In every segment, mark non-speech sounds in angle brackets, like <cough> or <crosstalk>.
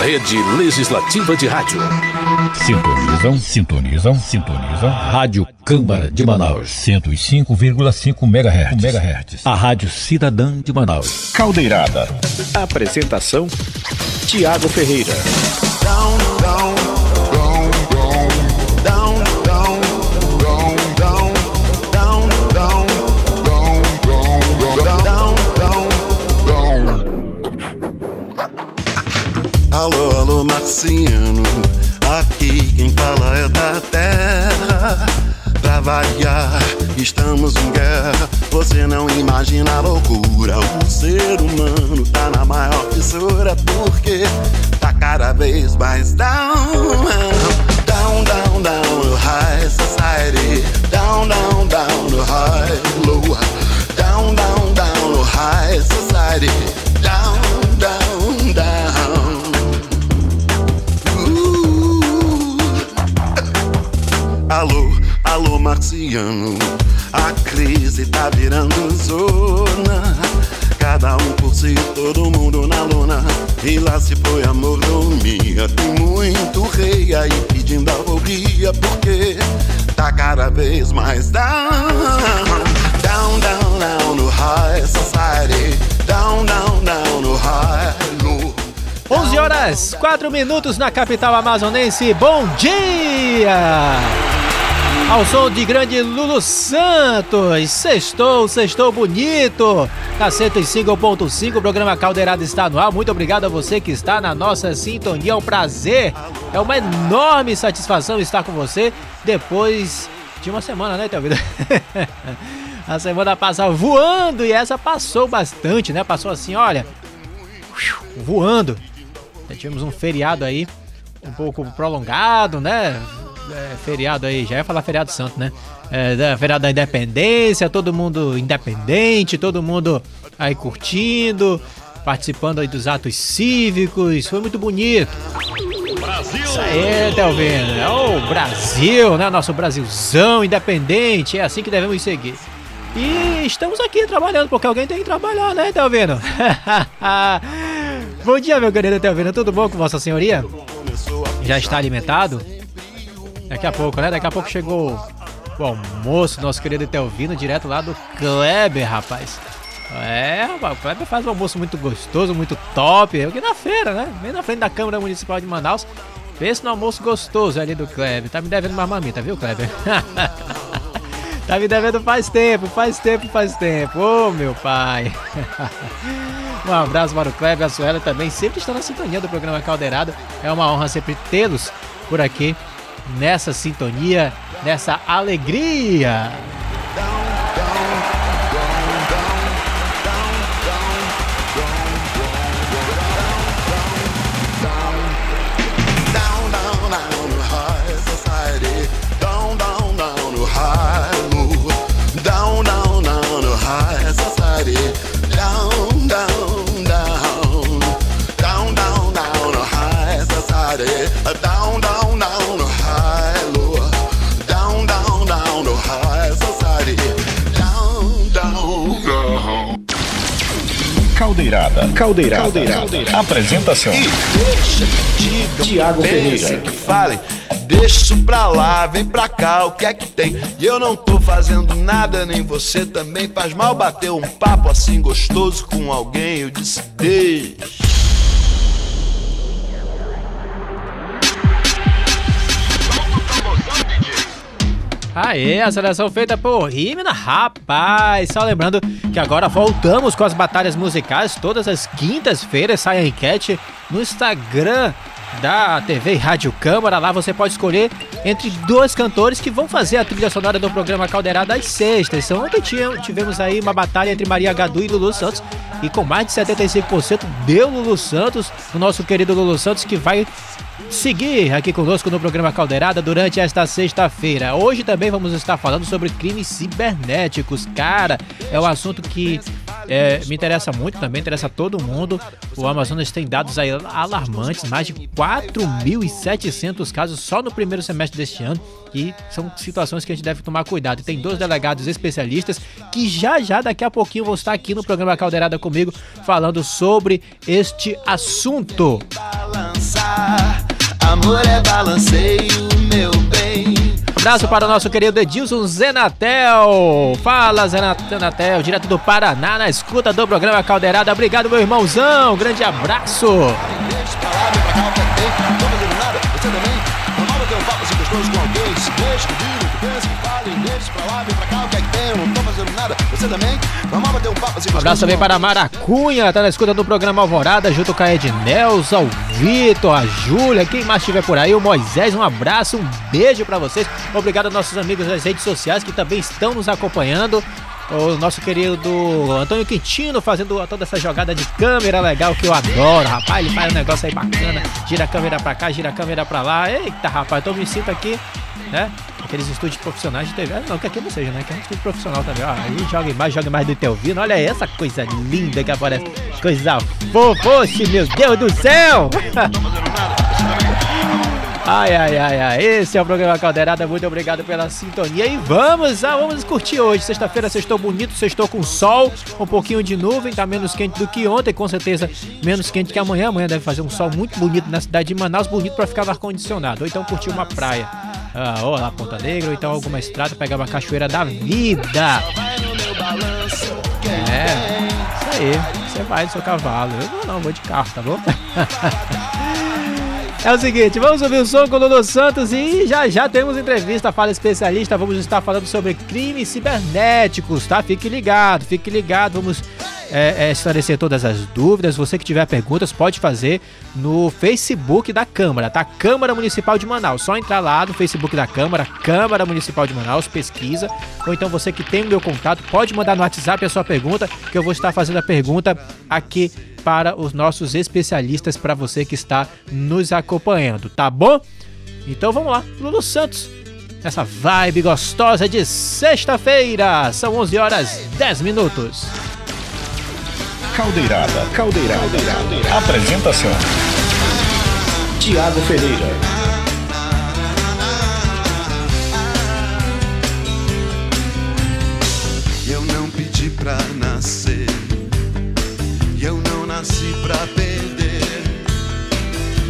Rede Legislativa de Rádio. Sintonizam, sintonizam, sintonizam. Rádio Câmara de Manaus. 105,5 MHz. MHz. A Rádio Cidadã de Manaus. Caldeirada. Apresentação: Tiago Ferreira. Down, down. Marciano. Aqui quem fala é da terra. Pra variar, estamos em guerra. Você não imagina a loucura. O ser humano tá na maior fissura porque tá cada vez mais down. Down, down, down high society. Down, down, down high low. Down, down, down high society. Down, down, down. Alô, alô, marciano. A crise tá virando zona. Cada um por si, todo mundo na lona. E lá se foi a mordomia. Tem muito rei aí pedindo alforria. Porque tá cada vez mais down. Down, down, down no high society. Down, down, down no high low. 11 horas, 4 minutos na capital amazonense. Bom dia! Ao som de grande Lulu Santos, sextou, sextou bonito, na 105.5, programa Caldeirada está no ar. Muito obrigado a você que está na nossa sintonia, é um prazer, é uma enorme satisfação estar com você depois de uma semana, né, Thelvida? <laughs> a semana passada voando e essa passou bastante, né? Passou assim, olha, voando. Já tivemos um feriado aí um pouco prolongado, né? É, feriado aí, já ia falar feriado santo, né? É, da, feriado da independência, todo mundo independente, todo mundo aí curtindo, participando aí dos atos cívicos, foi muito bonito. Brasil! Isso aí, tá ouvindo? É o Brasil, né? Nosso Brasilzão independente, é assim que devemos seguir. E estamos aqui trabalhando, porque alguém tem que trabalhar, né, ouvindo? <laughs> Bom dia, meu querido, ouvindo? Tudo bom com Vossa Senhoria? Já está alimentado? Daqui a pouco, né? Daqui a pouco chegou o almoço, nosso querido Etelvino, direto lá do Kleber, rapaz. É, o Kleber faz um almoço muito gostoso, muito top. Eu aqui na feira, né? Vem na frente da Câmara Municipal de Manaus. Pensa no almoço gostoso ali do Kleber. Tá me devendo uma mamita, viu, Kleber? <laughs> tá me devendo faz tempo, faz tempo, faz tempo. Ô, oh, meu pai. <laughs> um abraço para o Kleber a Suela também. Sempre estão na sintonia do programa Caldeirado. É uma honra sempre tê-los por aqui nessa sintonia, nessa alegria. Caldeirada. Caldeirada. Caldeirada. Caldeirada. Apresentação. E deixa que Tiago Ferreira. que fale. Deixa isso pra lá, vem pra cá, o que é que tem? E eu não tô fazendo nada, nem você também. Faz mal bater um papo assim gostoso com alguém. Eu disse, deixa. Aê, a seleção feita por Rimina, rapaz! Só lembrando que agora voltamos com as batalhas musicais. Todas as quintas-feiras sai a enquete no Instagram da TV Rádio Câmara. Lá você pode escolher entre dois cantores que vão fazer a trilha sonora do programa Caldeirada às sextas. Ontem tivemos aí uma batalha entre Maria Gadu e Lulu Santos. E com mais de 75% deu Lulu Santos, o nosso querido Lulu Santos, que vai seguir aqui conosco no programa Caldeirada durante esta sexta-feira. Hoje também vamos estar falando sobre crimes cibernéticos. Cara, é um assunto que é, me interessa muito, também interessa todo mundo. O Amazonas tem dados aí alarmantes, mais de 4.700 casos só no primeiro semestre deste ano. E são situações que a gente deve tomar cuidado. E tem dois delegados especialistas que já já daqui a pouquinho vão estar aqui no programa Caldeirada comigo falando sobre este assunto. Balançar, amor é balanceio, meu bem. Abraço para o nosso querido Edilson Zenatel. Fala, Zenatel, direto do Paraná, na escuta do programa Caldeirada. Obrigado, meu irmãozão. Grande abraço. Um abraço também para a Maracunha, tá na escuta do programa Alvorada, junto com a Ednelza, o Vitor, a Júlia, quem mais estiver por aí, o Moisés, um abraço, um beijo para vocês. Obrigado aos nossos amigos das redes sociais que também estão nos acompanhando. O nosso querido Antônio Quintino fazendo toda essa jogada de câmera legal que eu adoro, rapaz. Ele faz um negócio aí bacana, gira a câmera pra cá, gira a câmera pra lá. Eita, rapaz, então me sinto aqui, né? Aqueles estúdios profissionais de TV. Ah, não, que aqui não seja, né? Que é um estúdio profissional também. Ó, aí joga mais, joga mais do teu ouvido. Olha essa coisa linda que aparece. Coisa fofa, meu Deus do céu! <laughs> Ai, ai, ai, ai. Esse é o programa Caldeirada. Muito obrigado pela sintonia. E vamos, ah, vamos curtir hoje. Sexta-feira, sextou bonito, sextou com sol, um pouquinho de nuvem, tá menos quente do que ontem, com certeza menos quente que amanhã. Amanhã deve fazer um sol muito bonito na cidade de Manaus, bonito para ficar no ar-condicionado. Ou então curtir uma praia, ah, ou lá Ponta Negra, ou então alguma estrada, pegar uma cachoeira da vida. É, isso aí. Você vai do seu cavalo. Eu não, não, vou de carro, tá bom? <laughs> É o seguinte, vamos ouvir o som com o Lulu Santos e já já temos entrevista, fala especialista, vamos estar falando sobre crimes cibernéticos, tá? Fique ligado, fique ligado, vamos é, é, esclarecer todas as dúvidas. Você que tiver perguntas pode fazer no Facebook da Câmara, tá? Câmara Municipal de Manaus. Só entrar lá no Facebook da Câmara, Câmara Municipal de Manaus, pesquisa. Ou então você que tem o meu contato pode mandar no WhatsApp a sua pergunta, que eu vou estar fazendo a pergunta aqui para os nossos especialistas, para você que está nos acompanhando, tá bom? Então vamos lá, Lulu Santos, essa vibe gostosa de sexta-feira, são 11 horas 10 minutos. Caldeirada, caldeirada, caldeirada. Apresentação: Tiago Ferreira. Eu não pedi pra nascer nasci pra perder.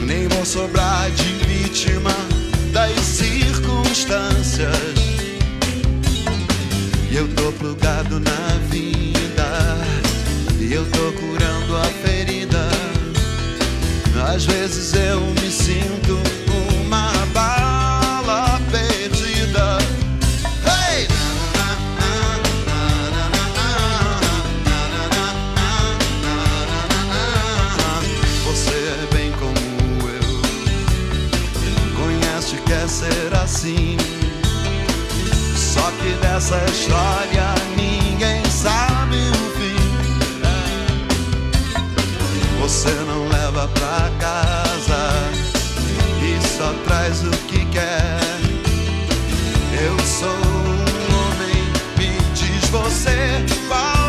Nem vou sobrar de vítima das circunstâncias. Eu tô plugado na vida. E eu tô curando a ferida. Às vezes eu me sinto uma bala perdida. ser assim. Só que dessa história Você não leva pra casa e só traz o que quer. Eu sou um homem, me diz você qual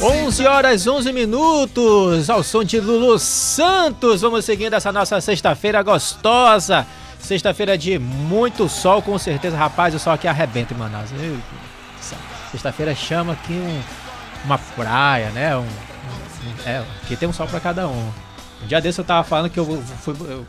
11 horas 11 minutos, ao som de Lulu Santos. Vamos seguindo essa nossa sexta-feira gostosa. Sexta-feira de muito sol, com certeza. Rapaz, o sol aqui arrebenta em Manaus. Sexta-feira chama aqui um, uma praia, né? Um, um, é, aqui tem um sol para cada um. Um dia desse eu tava falando que eu fui. Eu,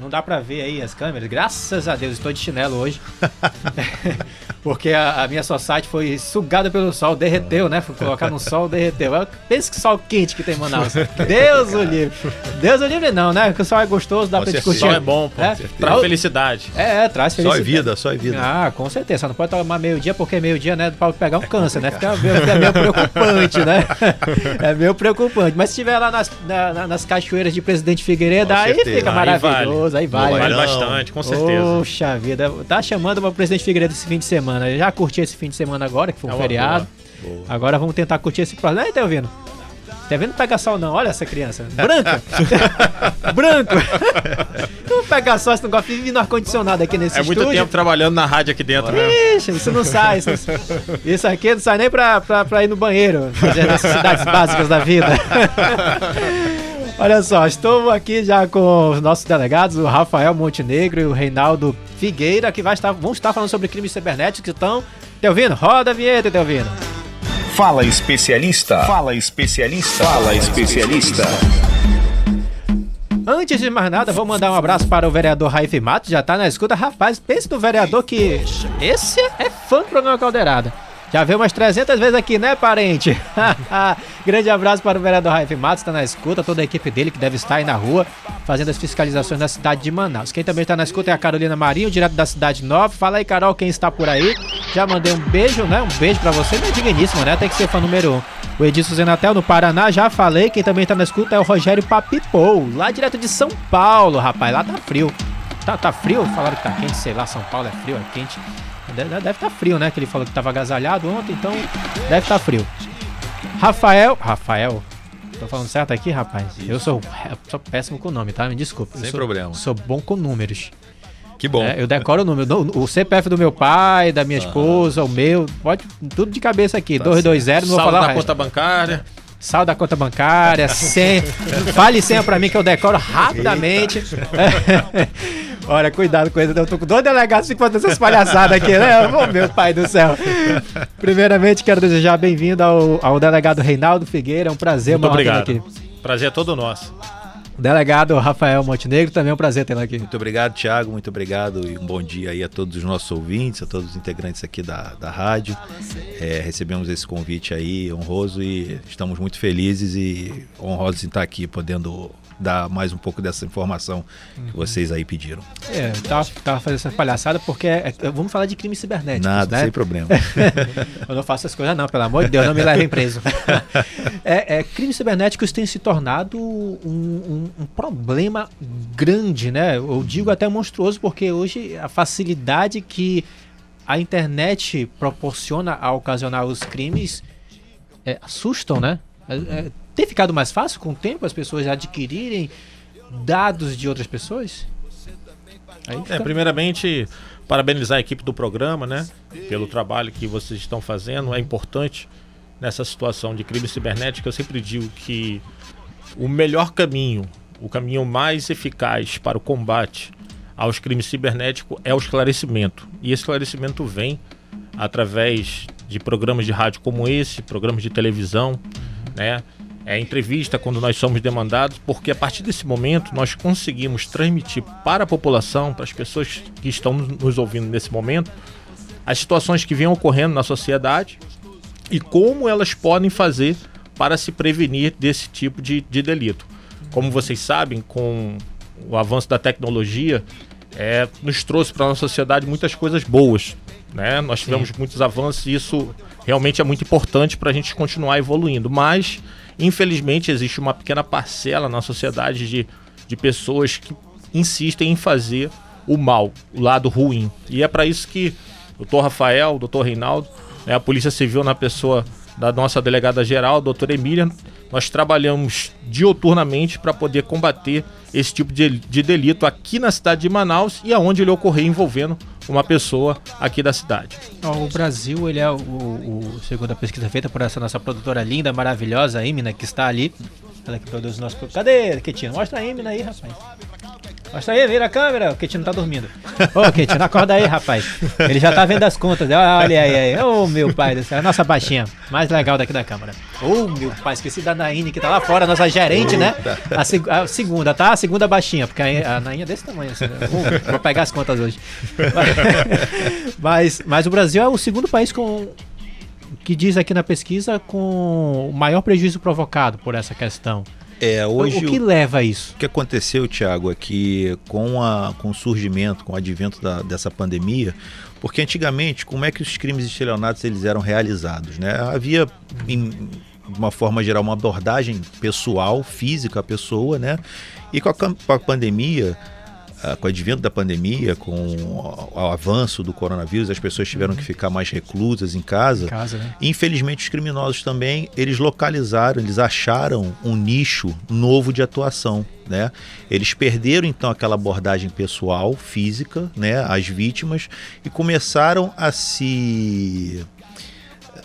não dá pra ver aí as câmeras. Graças a Deus, estou de chinelo hoje. <laughs> Porque a, a minha society foi sugada pelo sol, derreteu, né? Fui colocar no sol, derreteu. Pensa que sol quente que tem em Manaus. Deus o livre. Deus o livre não, né? Porque o sol é gostoso, dá com pra discutir. O sol é bom, pô. É, traz felicidade. É, é, traz felicidade. Só é vida, só é vida. Ah, com certeza. Só não pode tomar meio-dia, porque meio-dia, né? Pode pegar um é câncer, né? Fica, fica meio preocupante, né? <laughs> É meio preocupante. Mas se estiver lá nas, na, nas cachoeiras de Presidente Figueiredo, aí fica maravilhoso. Aí vale. Aí vale, vale bastante, com certeza. Poxa vida. Tá chamando o Presidente Figueiredo esse fim de semana. Eu já curti esse fim de semana agora, que foi um é feriado. Boa. Boa. Agora vamos tentar curtir esse próximo. Aí, tá ouvindo? Tá vendo pegar sol não? Olha essa criança. Branca. <laughs> Branco. <laughs> não pega sol, esse negócio vive no ar-condicionado aqui nesse é estúdio. É muito tempo trabalhando na rádio aqui dentro, né? Ixi, isso não sai. Isso, isso aqui não sai nem pra, pra, pra ir no banheiro. Fazer necessidades básicas da vida. <laughs> Olha só, estou aqui já com os nossos delegados, o Rafael Montenegro e o Reinaldo Figueira, que vai estar, vão estar falando sobre crimes cibernéticos. Então, Delvino, roda a vinheta, Delvino. Fala especialista. Fala especialista. Fala especialista. Antes de mais nada, vou mandar um abraço para o vereador Raif Matos, já tá na escuta. Rapaz, pense no vereador que. Esse é fã do programa Caldeirada. Já veio umas 300 vezes aqui, né, parente? <laughs> Grande abraço para o vereador Raif Matos, está na escuta, toda a equipe dele que deve estar aí na rua fazendo as fiscalizações na cidade de Manaus. Quem também está na escuta é a Carolina Marinho, direto da cidade nova. Fala aí, Carol, quem está por aí. Já mandei um beijo, né? Um beijo para você, meu digníssimo, né? Tem que ser fã número um. O Edilson Zenatel no Paraná, já falei. Quem também está na escuta é o Rogério Papipou, lá direto de São Paulo, rapaz. Lá tá frio. Tá, tá frio? Falaram que tá quente, sei lá, São Paulo é frio, é quente. Deve estar tá frio, né? Que ele falou que estava agasalhado ontem, então deve estar tá frio. Rafael. Rafael. Tô falando certo aqui, rapaz? Eu sou, eu sou péssimo com o nome, tá? Me desculpa. Sem sou, problema. Sou bom com números. Que bom. É, eu decoro o número. O CPF do meu pai, da minha esposa, o meu. Pode tudo de cabeça aqui. Tá 220, não vou falar. da conta bancária. Saldo da conta bancária, senha. Fale senha pra mim que eu decoro rapidamente. <laughs> Olha, cuidado com isso. Eu tô com dois delegados que fazendo essas palhaçadas aqui, né? Oh, meu pai do céu. Primeiramente, quero desejar bem-vindo ao, ao delegado Reinaldo Figueira. É um prazer, Muito obrigado. aqui. Prazer é todo nosso. Delegado Rafael Montenegro, também é um prazer tê-lo aqui. Muito obrigado, Thiago. Muito obrigado e um bom dia aí a todos os nossos ouvintes, a todos os integrantes aqui da, da rádio. É, recebemos esse convite aí honroso e estamos muito felizes e honrosos em estar aqui podendo dar mais um pouco dessa informação uhum. que vocês aí pediram. É, eu tava, tava fazendo essa palhaçada porque é, é, vamos falar de crimes cibernéticos. Nada, né? sem problema. <laughs> eu não faço essas coisas, não, pelo amor de Deus, não me levem preso. <laughs> é, é, crimes cibernéticos têm se tornado um, um, um, problema grande, né? Eu digo até monstruoso, porque hoje a facilidade que a internet proporciona a ocasionar os crimes é, assustam, né? É, é, tem ficado mais fácil com o tempo as pessoas adquirirem dados de outras pessoas? É, primeiramente, parabenizar a equipe do programa, né? Pelo trabalho que vocês estão fazendo. É importante nessa situação de crime cibernético. Eu sempre digo que o melhor caminho, o caminho mais eficaz para o combate aos crimes cibernéticos é o esclarecimento. E esse esclarecimento vem através de programas de rádio como esse, programas de televisão, né? É, entrevista quando nós somos demandados, porque a partir desse momento nós conseguimos transmitir para a população, para as pessoas que estão nos ouvindo nesse momento, as situações que vêm ocorrendo na sociedade e como elas podem fazer para se prevenir desse tipo de, de delito. Como vocês sabem, com o avanço da tecnologia, é, nos trouxe para a nossa sociedade muitas coisas boas. Né? Nós tivemos Sim. muitos avanços e isso realmente é muito importante para a gente continuar evoluindo. Mas Infelizmente, existe uma pequena parcela na sociedade de, de pessoas que insistem em fazer o mal, o lado ruim. E é para isso que o doutor Rafael, o doutor Reinaldo, né, a Polícia Civil, na pessoa da nossa delegada geral, a doutora Emília, nós trabalhamos dioturnamente para poder combater esse tipo de, de delito aqui na cidade de Manaus e aonde ele ocorrer envolvendo uma pessoa aqui da cidade. O Brasil, ele é o, o, segundo a pesquisa feita por essa nossa produtora linda, maravilhosa, a Imina, que está ali. Ela que produz o nosso. Cadê, Ketina? Mostra a Imina aí, rapaz. Mostra aí, vira a câmera. O Ketino tá dormindo. <laughs> Ô, Ketino, acorda aí, rapaz. Ele já tá vendo as contas. Olha aí, aí. Ô, meu pai do céu. A nossa baixinha. Mais legal daqui da câmera. Ô, oh, meu pai. Esqueci da Naine, que tá lá fora, nossa gerente, né? A, seg a, segunda, tá? A segunda baixinha. Porque a, a Naine é desse tamanho. Assim, né? vou pegar as contas hoje. Mas, <laughs> <laughs> mas o Brasil é o segundo país com que diz aqui na pesquisa com o maior prejuízo provocado por essa questão. É, hoje o que o, leva a isso? O que aconteceu, Tiago, é que com, a, com o surgimento, com o advento da, dessa pandemia, porque antigamente, como é que os crimes estelionatos eles eram realizados? Né? Havia, em, de uma forma geral, uma abordagem pessoal, física à pessoa, né? E com a, com a pandemia, uh, com o advento da pandemia, com o, o, avanço do coronavírus, as pessoas tiveram que ficar mais reclusas em casa. Em casa né? Infelizmente, os criminosos também, eles localizaram, eles acharam um nicho novo de atuação. Né? Eles perderam então aquela abordagem pessoal, física, né, às vítimas e começaram a se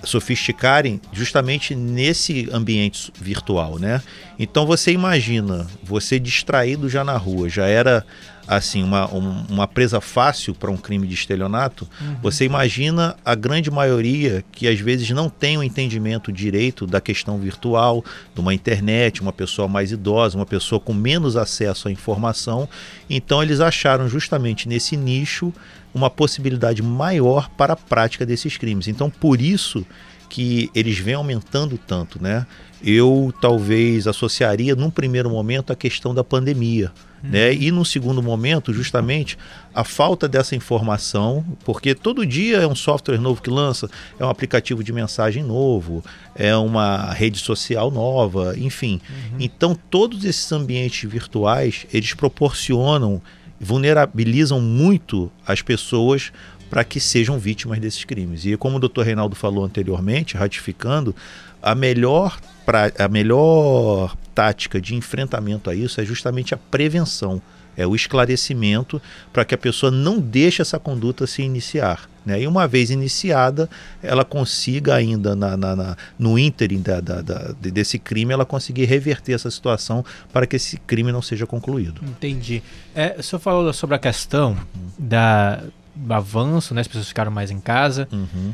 sofisticarem justamente nesse ambiente virtual, né? Então você imagina, você distraído já na rua, já era assim uma, um, uma presa fácil para um crime de estelionato, uhum. você imagina a grande maioria que às vezes não tem o um entendimento direito da questão virtual, de uma internet, uma pessoa mais idosa, uma pessoa com menos acesso à informação. Então eles acharam justamente nesse nicho uma possibilidade maior para a prática desses crimes. Então por isso que eles vêm aumentando tanto, né? Eu talvez associaria num primeiro momento a questão da pandemia, uhum. né? E num segundo momento, justamente, a falta dessa informação, porque todo dia é um software novo que lança, é um aplicativo de mensagem novo, é uma rede social nova, enfim. Uhum. Então, todos esses ambientes virtuais, eles proporcionam, vulnerabilizam muito as pessoas para que sejam vítimas desses crimes. E como o doutor Reinaldo falou anteriormente, ratificando, a melhor, pra, a melhor tática de enfrentamento a isso é justamente a prevenção, é o esclarecimento para que a pessoa não deixe essa conduta se iniciar. Né? E uma vez iniciada, ela consiga ainda na, na, na no ínterim da, da, da, desse crime, ela conseguir reverter essa situação para que esse crime não seja concluído. Entendi. É, o senhor falou sobre a questão da, avanço, né? As pessoas ficaram mais em casa. Uhum.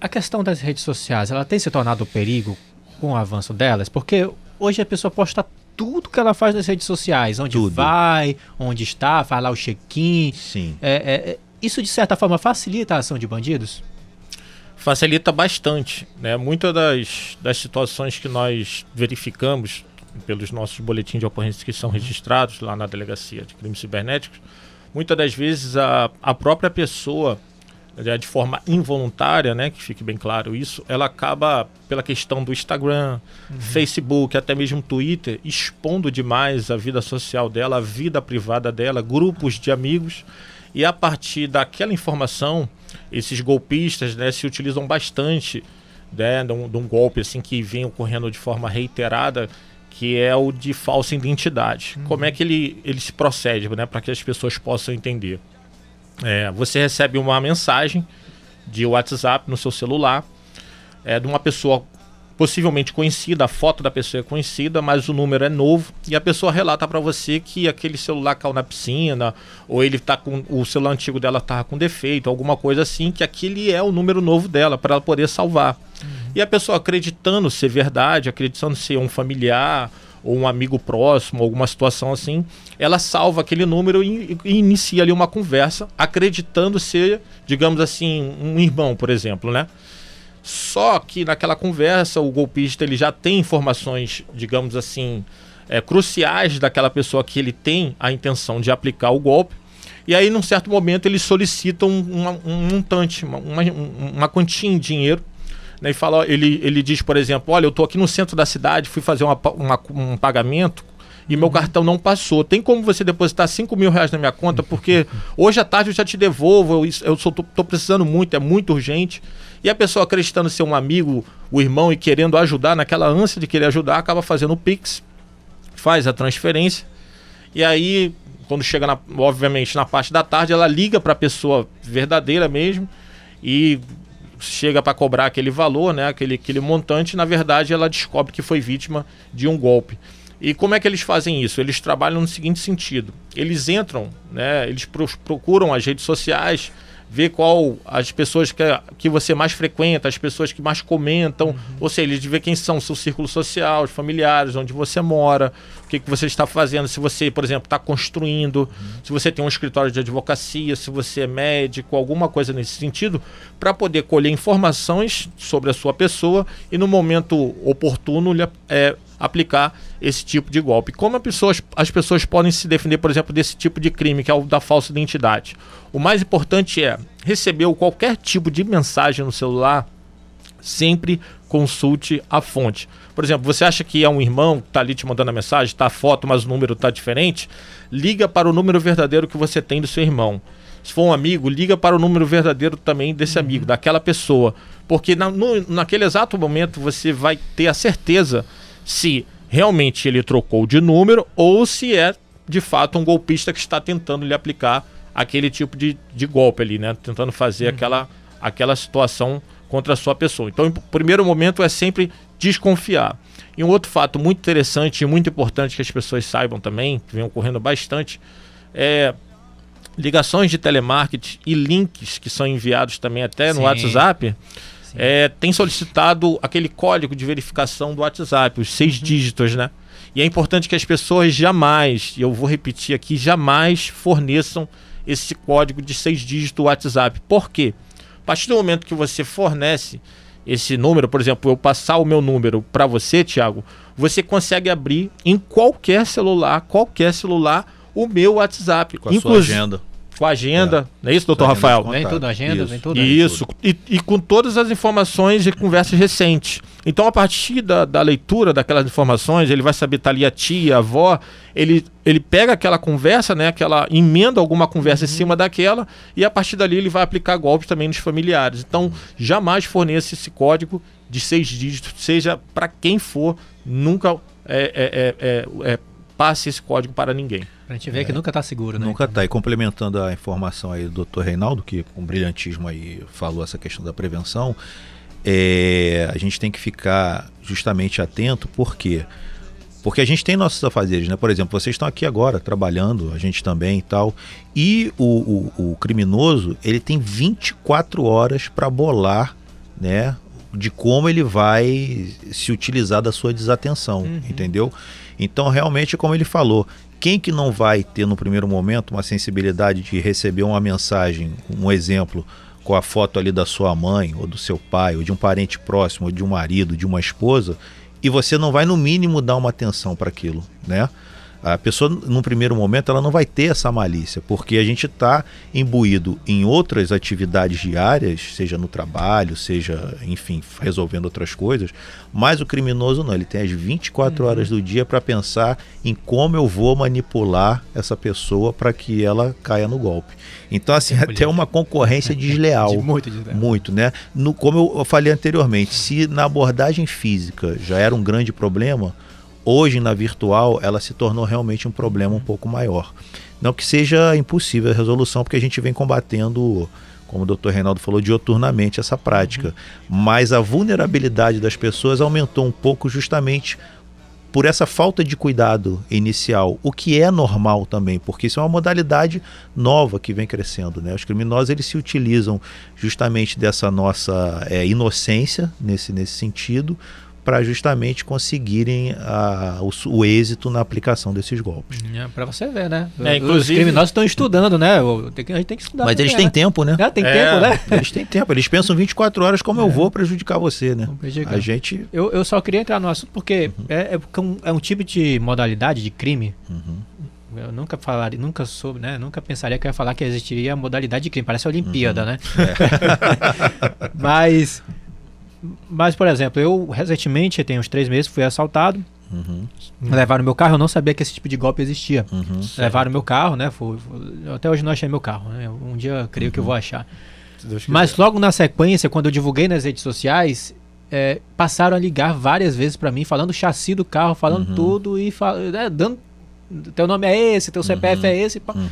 A questão das redes sociais, ela tem se tornado um perigo com o avanço delas? Porque hoje a pessoa posta tudo que ela faz nas redes sociais, onde tudo. vai, onde está, faz lá o check-in. Sim. É, é, é, isso de certa forma facilita a ação de bandidos? Facilita bastante, né? Muitas das, das situações que nós verificamos pelos nossos boletins de ocorrência que são registrados lá na delegacia de crimes cibernéticos, muitas das vezes a, a própria pessoa de forma involuntária, né, que fique bem claro isso, ela acaba pela questão do Instagram, uhum. Facebook, até mesmo Twitter, expondo demais a vida social dela, a vida privada dela, grupos de amigos, e a partir daquela informação, esses golpistas, né, se utilizam bastante, né, de um, de um golpe assim que vem ocorrendo de forma reiterada, que é o de falsa identidade. Uhum. Como é que ele, ele se procede, né, para que as pessoas possam entender? É, você recebe uma mensagem de WhatsApp no seu celular é, de uma pessoa possivelmente conhecida, a foto da pessoa é conhecida, mas o número é novo e a pessoa relata para você que aquele celular caiu na piscina ou ele tá com o celular antigo dela tá com defeito, alguma coisa assim, que aquele é o número novo dela para ela poder salvar. Uhum. E a pessoa acreditando ser verdade, acreditando ser um familiar ou um amigo próximo, alguma situação assim, ela salva aquele número e, e, inicia ali uma conversa, acreditando ser, digamos assim, um irmão, por exemplo, né? Só que naquela conversa o golpista ele já tem informações, digamos assim, é, cruciais daquela pessoa que ele tem a intenção de aplicar o golpe. E aí, num certo momento, ele solicita um, um montante, uma, uma, uma quantia em dinheiro né, e fala, ele, ele diz, por exemplo, olha, eu estou aqui no centro da cidade, fui fazer uma, uma, um pagamento e meu cartão não passou. Tem como você depositar 5 mil reais na minha conta? Porque hoje à tarde eu já te devolvo, eu, eu estou precisando muito, é muito urgente. E a pessoa acreditando ser um amigo, o irmão e querendo ajudar, naquela ânsia de querer ajudar, acaba fazendo o Pix, faz a transferência. E aí, quando chega, na, obviamente, na parte da tarde, ela liga para a pessoa verdadeira mesmo e chega para cobrar aquele valor, né, aquele, aquele montante, na verdade ela descobre que foi vítima de um golpe. E como é que eles fazem isso? Eles trabalham no seguinte sentido: eles entram, né, eles procuram as redes sociais, ver qual as pessoas que, que você mais frequenta, as pessoas que mais comentam, uhum. ou seja, eles vê quem são seu círculo social, os familiares, onde você mora, o que, que você está fazendo, se você, por exemplo, está construindo, uhum. se você tem um escritório de advocacia, se você é médico, alguma coisa nesse sentido, para poder colher informações sobre a sua pessoa e no momento oportuno é, aplicar esse tipo de golpe. Como pessoas, as pessoas podem se defender, por exemplo, desse tipo de crime, que é o da falsa identidade? O mais importante é receber qualquer tipo de mensagem no celular sempre consulte a fonte. Por exemplo, você acha que é um irmão que está ali te mandando a mensagem, está a foto, mas o número está diferente? Liga para o número verdadeiro que você tem do seu irmão. Se for um amigo, liga para o número verdadeiro também desse uhum. amigo, daquela pessoa. Porque na, no, naquele exato momento você vai ter a certeza se realmente ele trocou de número ou se é de fato um golpista que está tentando lhe aplicar aquele tipo de, de golpe ali, né? Tentando fazer uhum. aquela, aquela situação contra a sua pessoa. Então, o primeiro momento é sempre desconfiar. E um outro fato muito interessante e muito importante que as pessoas saibam também, que vem ocorrendo bastante, é ligações de telemarketing e links que são enviados também até no Sim. WhatsApp. É, tem solicitado aquele código de verificação do WhatsApp, os seis uhum. dígitos, né? E é importante que as pessoas jamais, e eu vou repetir aqui, jamais forneçam esse código de seis dígitos do WhatsApp. Por quê? A partir do momento que você fornece esse número, por exemplo, eu passar o meu número para você, Thiago, você consegue abrir em qualquer celular, qualquer celular, o meu WhatsApp. Com a sua agenda com a agenda, é. não é isso, doutor Rafael? Vem tudo, agenda, isso. vem tudo. Isso, e, e, com todas as informações e conversas recentes. Então, a partir da, da leitura daquelas informações, ele vai saber tá ali a tia, a avó, ele, ele pega aquela conversa, né, aquela emenda alguma conversa uhum. em cima daquela, e a partir dali ele vai aplicar golpes também nos familiares. Então, jamais forneça esse código de seis dígitos, seja para quem for, nunca é, é, é, é passe esse código para ninguém. A gente vê é, que nunca está seguro, né? Nunca está. E complementando a informação aí do Dr. Reinaldo, que com brilhantismo aí falou essa questão da prevenção, é, a gente tem que ficar justamente atento, por quê? Porque a gente tem nossos afazeres, né? Por exemplo, vocês estão aqui agora trabalhando, a gente também e tal. E o, o, o criminoso, ele tem 24 horas para bolar, né? De como ele vai se utilizar da sua desatenção, uhum. entendeu? Então, realmente, como ele falou, quem que não vai ter no primeiro momento uma sensibilidade de receber uma mensagem, um exemplo, com a foto ali da sua mãe, ou do seu pai, ou de um parente próximo, ou de um marido, de uma esposa, e você não vai no mínimo dar uma atenção para aquilo, né? A pessoa, no primeiro momento, ela não vai ter essa malícia, porque a gente está imbuído em outras atividades diárias, seja no trabalho, seja, enfim, resolvendo outras coisas, mas o criminoso não, ele tem as 24 uhum. horas do dia para pensar em como eu vou manipular essa pessoa para que ela caia no golpe. Então, assim, é até uma concorrência desleal. <laughs> De muito desleal. Muito, né? No, como eu falei anteriormente, se na abordagem física já era um grande problema, hoje na virtual ela se tornou realmente um problema um pouco maior. Não que seja impossível a resolução, porque a gente vem combatendo, como o doutor Reinaldo falou, dioturnamente essa prática. Uhum. Mas a vulnerabilidade das pessoas aumentou um pouco justamente por essa falta de cuidado inicial, o que é normal também, porque isso é uma modalidade nova que vem crescendo. Né? Os criminosos eles se utilizam justamente dessa nossa é, inocência nesse, nesse sentido para justamente conseguirem a, o, o, êxito na aplicação desses golpes. É, para você ver, né? É, inclusive, Os criminosos estão estudando, né? A gente tem que estudar. Mas eles têm né? tempo, né? É, tem é. tempo, né? <laughs> Eles têm tempo. Eles pensam 24 horas como eu é. vou prejudicar você, né? A gente... Eu, eu só queria entrar no assunto porque uhum. é, é, um, é um tipo de modalidade de crime uhum. Eu nunca falaria, nunca soube, né? Nunca pensaria que eu ia falar que existiria a modalidade de crime. Parece a Olimpíada, uhum. né? É. <laughs> Mas mas, por exemplo, eu recentemente, tem uns três meses, fui assaltado. Uhum. Levaram meu carro, eu não sabia que esse tipo de golpe existia. Uhum, Levaram meu carro, né? Fui, fui, até hoje não achei meu carro, né? Um dia creio uhum. que eu vou achar. Mas logo na sequência, quando eu divulguei nas redes sociais, é, passaram a ligar várias vezes para mim, falando o chassi do carro, falando uhum. tudo e fal né, dando. Teu nome é esse, teu CPF uhum. é esse. Uhum.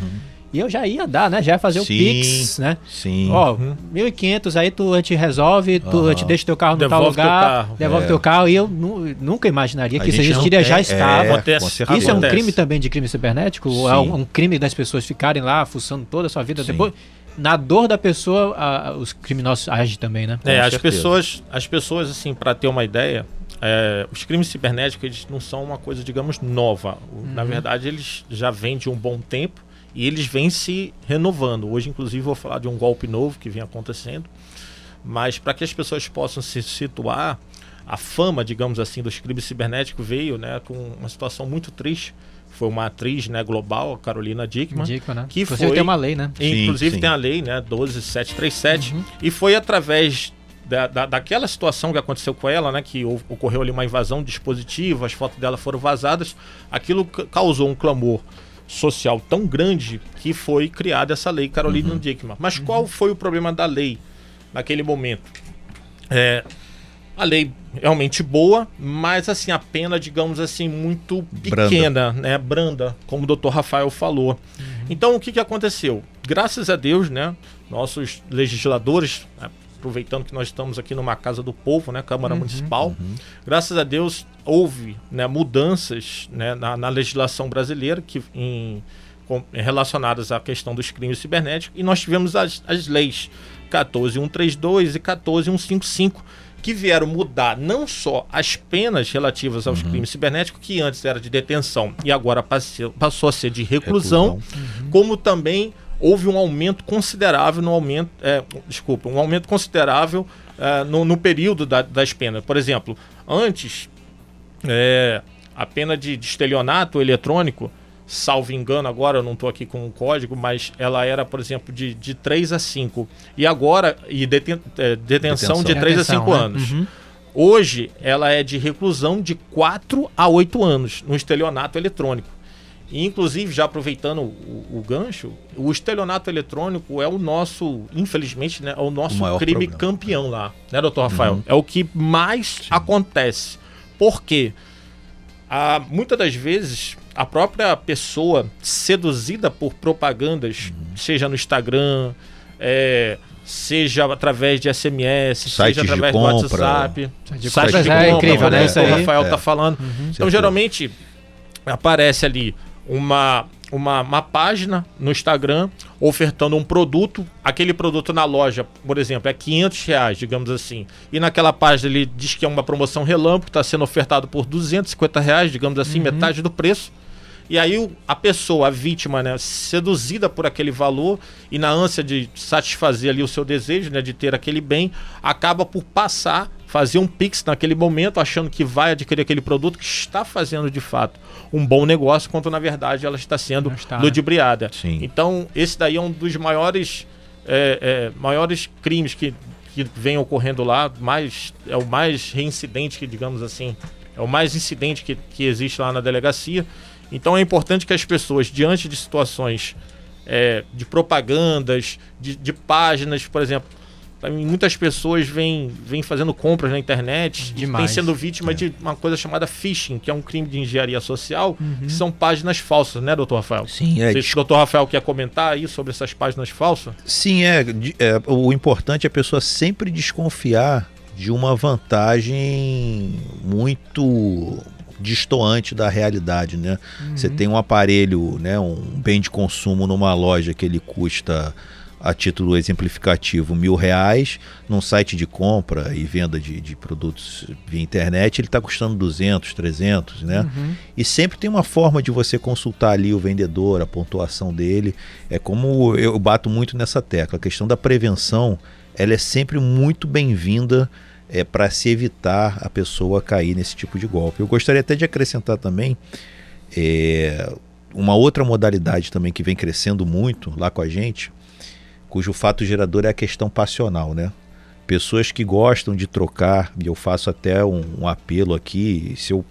E eu já ia dar, né? Já ia fazer sim, o Pix, né? Sim. Ó, uhum. 1.500 aí tu, a gente resolve, tu, uhum. a gente deixa teu carro no devolve tal lugar, teu devolve é. teu carro. E eu nunca imaginaria a que isso existiria, já é, estava. É, acontece, isso é um crime também de crime cibernético? Sim. É um, um, crime das pessoas ficarem lá fuçando toda a sua vida sim. depois? Na dor da pessoa, a, os criminosos agem também, né? É, as pessoas, as pessoas, assim, para ter uma ideia, é, os crimes cibernéticos eles não são uma coisa, digamos, nova. Uhum. Na verdade, eles já vêm de um bom tempo e eles vêm se renovando. Hoje, inclusive, vou falar de um golpe novo que vem acontecendo. Mas para que as pessoas possam se situar, a fama, digamos assim, dos crimes cibernéticos veio né, com uma situação muito triste. Foi uma atriz né, global, a Carolina Dickman. Dickman né? que inclusive foi, tem uma lei, né? Inclusive sim, sim. tem a lei, né? 12737. Uhum. E foi através da, da, daquela situação que aconteceu com ela, né, que ocorreu ali uma invasão de dispositivo, as fotos dela foram vazadas, aquilo causou um clamor social tão grande que foi criada essa lei Carolina uhum. Dickman. Mas uhum. qual foi o problema da lei naquele momento? É, a lei realmente boa, mas assim a pena, digamos assim, muito pequena, branda. né, branda, como o Dr. Rafael falou. Uhum. Então o que, que aconteceu? Graças a Deus, né, nossos legisladores, né, aproveitando que nós estamos aqui numa casa do povo, né, Câmara uhum, Municipal. Uhum. Graças a Deus houve né, mudanças né, na, na, legislação brasileira que em, com, relacionadas à questão dos crimes cibernéticos e nós tivemos as, as leis 14132 e 14155 que vieram mudar não só as penas relativas aos uhum. crimes cibernéticos, que antes era de detenção e agora passou, a ser de reclusão, reclusão. Uhum. como também houve um aumento considerável no aumento, é, desculpa, um aumento considerável é, no, no, período da, das penas. Por exemplo, antes é, a pena de, de estelionato eletrônico, salvo engano, agora eu não estou aqui com o código, mas ela era, por exemplo, de, de 3 a 5. E agora, e deten, é, detenção, detenção, de 3 a 5 né? anos. Uhum. Hoje, ela é de reclusão de 4 a 8 anos no estelionato eletrônico. E, inclusive, já aproveitando o, o, gancho, o estelionato eletrônico é o nosso, infelizmente, né, é o nosso o crime problema. campeão lá, né, doutor Rafael? Uhum. É o que mais Sim. acontece. Por quê? Ah, muitas das vezes, a própria pessoa seduzida por propagandas, uhum. seja no Instagram, é, seja através de SMS, Sites seja através do WhatsApp. Site de Site de é compra, é incrível, né? Isso aí. O Rafael está é. falando. Uhum. Então, geralmente, aparece ali uma, uma, uma página no Instagram ofertando um produto, aquele produto na loja, por exemplo, é 500 reais, digamos assim, e naquela página ele diz que é uma promoção relâmpago, está sendo ofertado por 250 reais, digamos assim, uhum. metade do preço. E aí a pessoa, a vítima, né, seduzida por aquele valor e na ânsia de satisfazer ali o seu desejo, né, de ter aquele bem, acaba por passar, fazer um pix naquele momento, achando que vai adquirir aquele produto que está fazendo de fato um bom negócio, quando na verdade ela está sendo está, né? ludibriada. Sim. Então esse daí é um dos maiores, é, é, maiores crimes que, que vem ocorrendo lá, mais é o mais reincidente que digamos assim, é o mais incidente que, que existe lá na delegacia. Então é importante que as pessoas, diante de situações é, de propagandas, de, de, páginas, por exemplo, muitas pessoas vêm, vêm fazendo compras na internet Demais. e têm sendo vítima é. de uma coisa chamada phishing, que é um crime de engenharia social, uhum. que são páginas falsas, né, doutor Rafael? Sim, é. Se o doutor Rafael quer comentar aí sobre essas páginas falsas? Sim, é, é. O importante é a pessoa sempre desconfiar de uma vantagem muito distoante da realidade, né? Uhum. Você tem um aparelho, né, um bem de consumo numa loja que ele custa a título exemplificativo mil reais num site de compra e venda de, de produtos via internet ele está custando 200, 300 né uhum. e sempre tem uma forma de você consultar ali o vendedor a pontuação dele é como eu bato muito nessa tecla a questão da prevenção ela é sempre muito bem-vinda é, para se evitar a pessoa cair nesse tipo de golpe. Eu gostaria até de acrescentar também é, uma outra modalidade também que vem crescendo muito lá com a gente, cujo fato gerador é a questão passional, né? Pessoas que gostam de trocar, e eu faço até um, um apelo aqui, se eu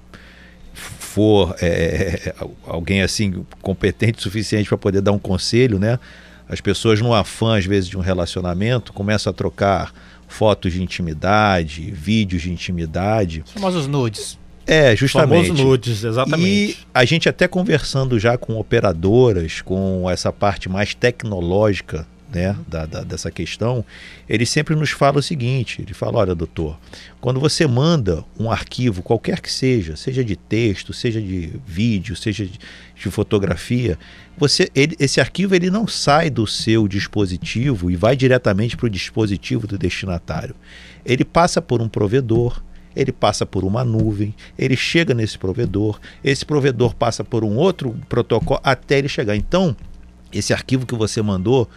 for é, alguém assim competente o suficiente para poder dar um conselho, né? As pessoas no afã às vezes de um relacionamento começam a trocar fotos de intimidade, vídeos de intimidade. Os famosos nudes. É, justamente. Famosos nudes, exatamente. E a gente até conversando já com operadoras, com essa parte mais tecnológica né, da, da, dessa questão, ele sempre nos fala o seguinte: ele fala, olha, doutor, quando você manda um arquivo, qualquer que seja, seja de texto, seja de vídeo, seja de, de fotografia, você, ele, esse arquivo ele não sai do seu dispositivo e vai diretamente para o dispositivo do destinatário. Ele passa por um provedor, ele passa por uma nuvem, ele chega nesse provedor, esse provedor passa por um outro protocolo até ele chegar. Então, esse arquivo que você mandou,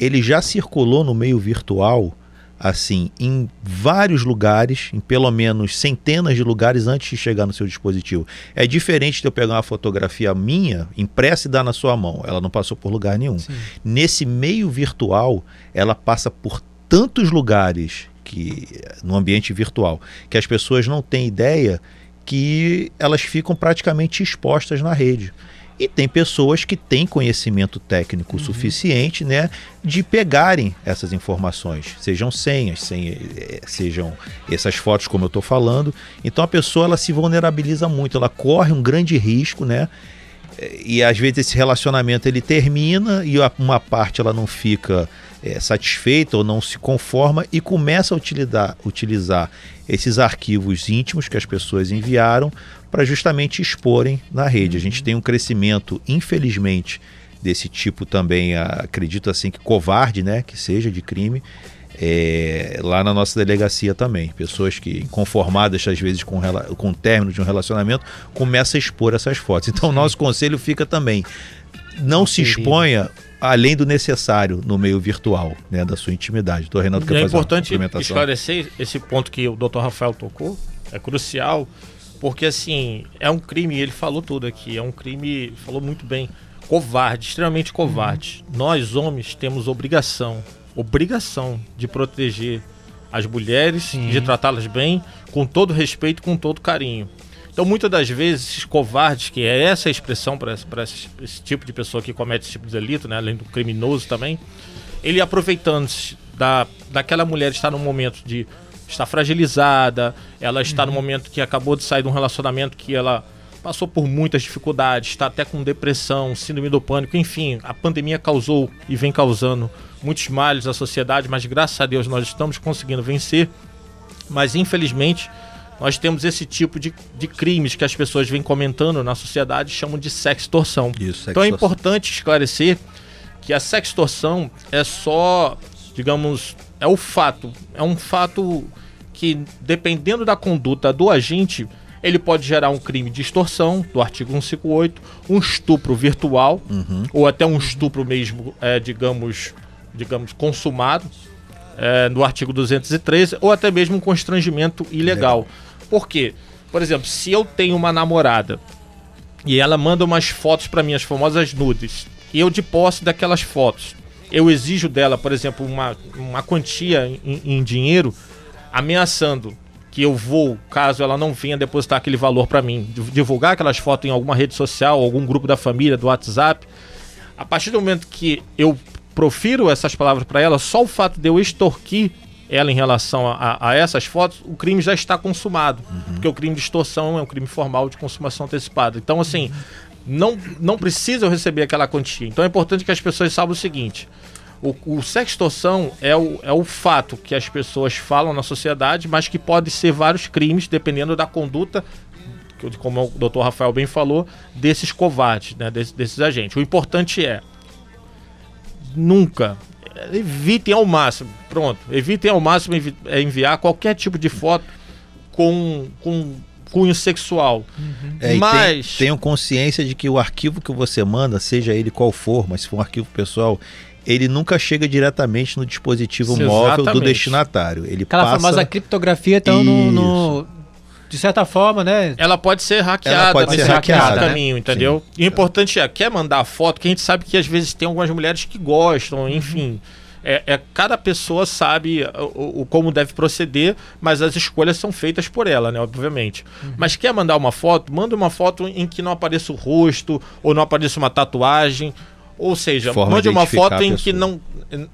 ele já circulou no meio virtual assim em vários lugares, em pelo menos centenas de lugares antes de chegar no seu dispositivo. É diferente de eu pegar uma fotografia minha, impressa e dar na sua mão. Ela não passou por lugar nenhum. Sim. Nesse meio virtual, ela passa por tantos lugares que no ambiente virtual, que as pessoas não têm ideia que elas ficam praticamente expostas na rede. E tem pessoas que têm conhecimento técnico uhum. suficiente né, de pegarem essas informações, sejam senhas, senha, eh, sejam essas fotos como eu estou falando. Então a pessoa ela se vulnerabiliza muito, ela corre um grande risco, né? E às vezes esse relacionamento ele termina e uma parte ela não fica é, satisfeita ou não se conforma e começa a utilizar, utilizar esses arquivos íntimos que as pessoas enviaram para justamente exporem na rede. A gente tem um crescimento, infelizmente, desse tipo também, acredito assim que covarde, né, que seja de crime, é, lá na nossa delegacia também. Pessoas que, conformadas às vezes com, com o término de um relacionamento, começam a expor essas fotos. Então, o nosso conselho fica também: não se exponha além do necessário no meio virtual, né, da sua intimidade. Doutor Renato quer é importante esclarecer esse ponto que o Dr. Rafael tocou, é crucial, porque assim, é um crime, ele falou tudo aqui, é um crime, falou muito bem, covarde, extremamente covarde. Uhum. Nós homens temos obrigação, obrigação de proteger as mulheres, Sim. de tratá-las bem, com todo respeito, com todo carinho. Então, muitas das vezes, esses covardes, que é essa a expressão para esse, esse, tipo de pessoa que comete esse tipo de delito, né, além do criminoso também, ele aproveitando-se da, daquela mulher estar num momento de estar fragilizada, ela está uhum. no momento que acabou de sair de um relacionamento que ela passou por muitas dificuldades, está até com depressão, síndrome do pânico, enfim, a pandemia causou e vem causando muitos males à sociedade, mas graças a Deus nós estamos conseguindo vencer. Mas infelizmente nós temos esse tipo de, de crimes que as pessoas vêm comentando na sociedade chamam de sextorção. Isso, então é importante esclarecer que a sextorção é só, digamos, é o fato, é um fato que dependendo da conduta do agente, ele pode gerar um crime de extorsão, do artigo 158, um estupro virtual, uhum. ou até um estupro mesmo, é, digamos, digamos, consumado, é, no artigo 213, ou até mesmo um constrangimento ilegal. Legal. Por quê? Por exemplo, se eu tenho uma namorada e ela manda umas fotos para mim, as famosas nudes, e eu de posse daquelas fotos, eu exijo dela, por exemplo, uma, uma quantia em, em dinheiro, ameaçando que eu vou, caso ela não venha depositar aquele valor para mim, divulgar aquelas fotos em alguma rede social, algum grupo da família, do WhatsApp. A partir do momento que eu profiro essas palavras para ela, só o fato de eu extorquir ela em relação a, a, essas fotos, o crime já está consumado. Uhum. Porque o crime de extorsão é um crime formal de consumação antecipada. Então, assim, não, não precisa eu receber aquela quantia. Então é importante que as pessoas saibam o seguinte. O, o sextorção é o, é o fato que as pessoas falam na sociedade, mas que pode ser vários crimes, dependendo da conduta como o doutor Rafael bem falou, desses covardes, né, desses, desses agentes. O importante é nunca evitem ao máximo, pronto, evitem ao máximo é, enviar qualquer tipo de foto com, com cunho sexual. Uhum. É, mas tem, tenham consciência de que o arquivo que você manda, seja ele qual for, mas se for um arquivo pessoal, ele nunca chega diretamente no dispositivo Sim, móvel do destinatário. Ele Aquela passa... famosa criptografia então no, no, de certa forma, né? Ela pode ser hackeada pode ser hackeada, né? caminho, entendeu? Sim. E o importante é, quer mandar foto, que a gente sabe que às vezes tem algumas mulheres que gostam, enfim. Uhum. É, é, cada pessoa sabe o, o, como deve proceder, mas as escolhas são feitas por ela, né? Obviamente. Uhum. Mas quer mandar uma foto? Manda uma foto em que não apareça o rosto ou não apareça uma tatuagem. Ou seja, Forma mande uma foto em que não.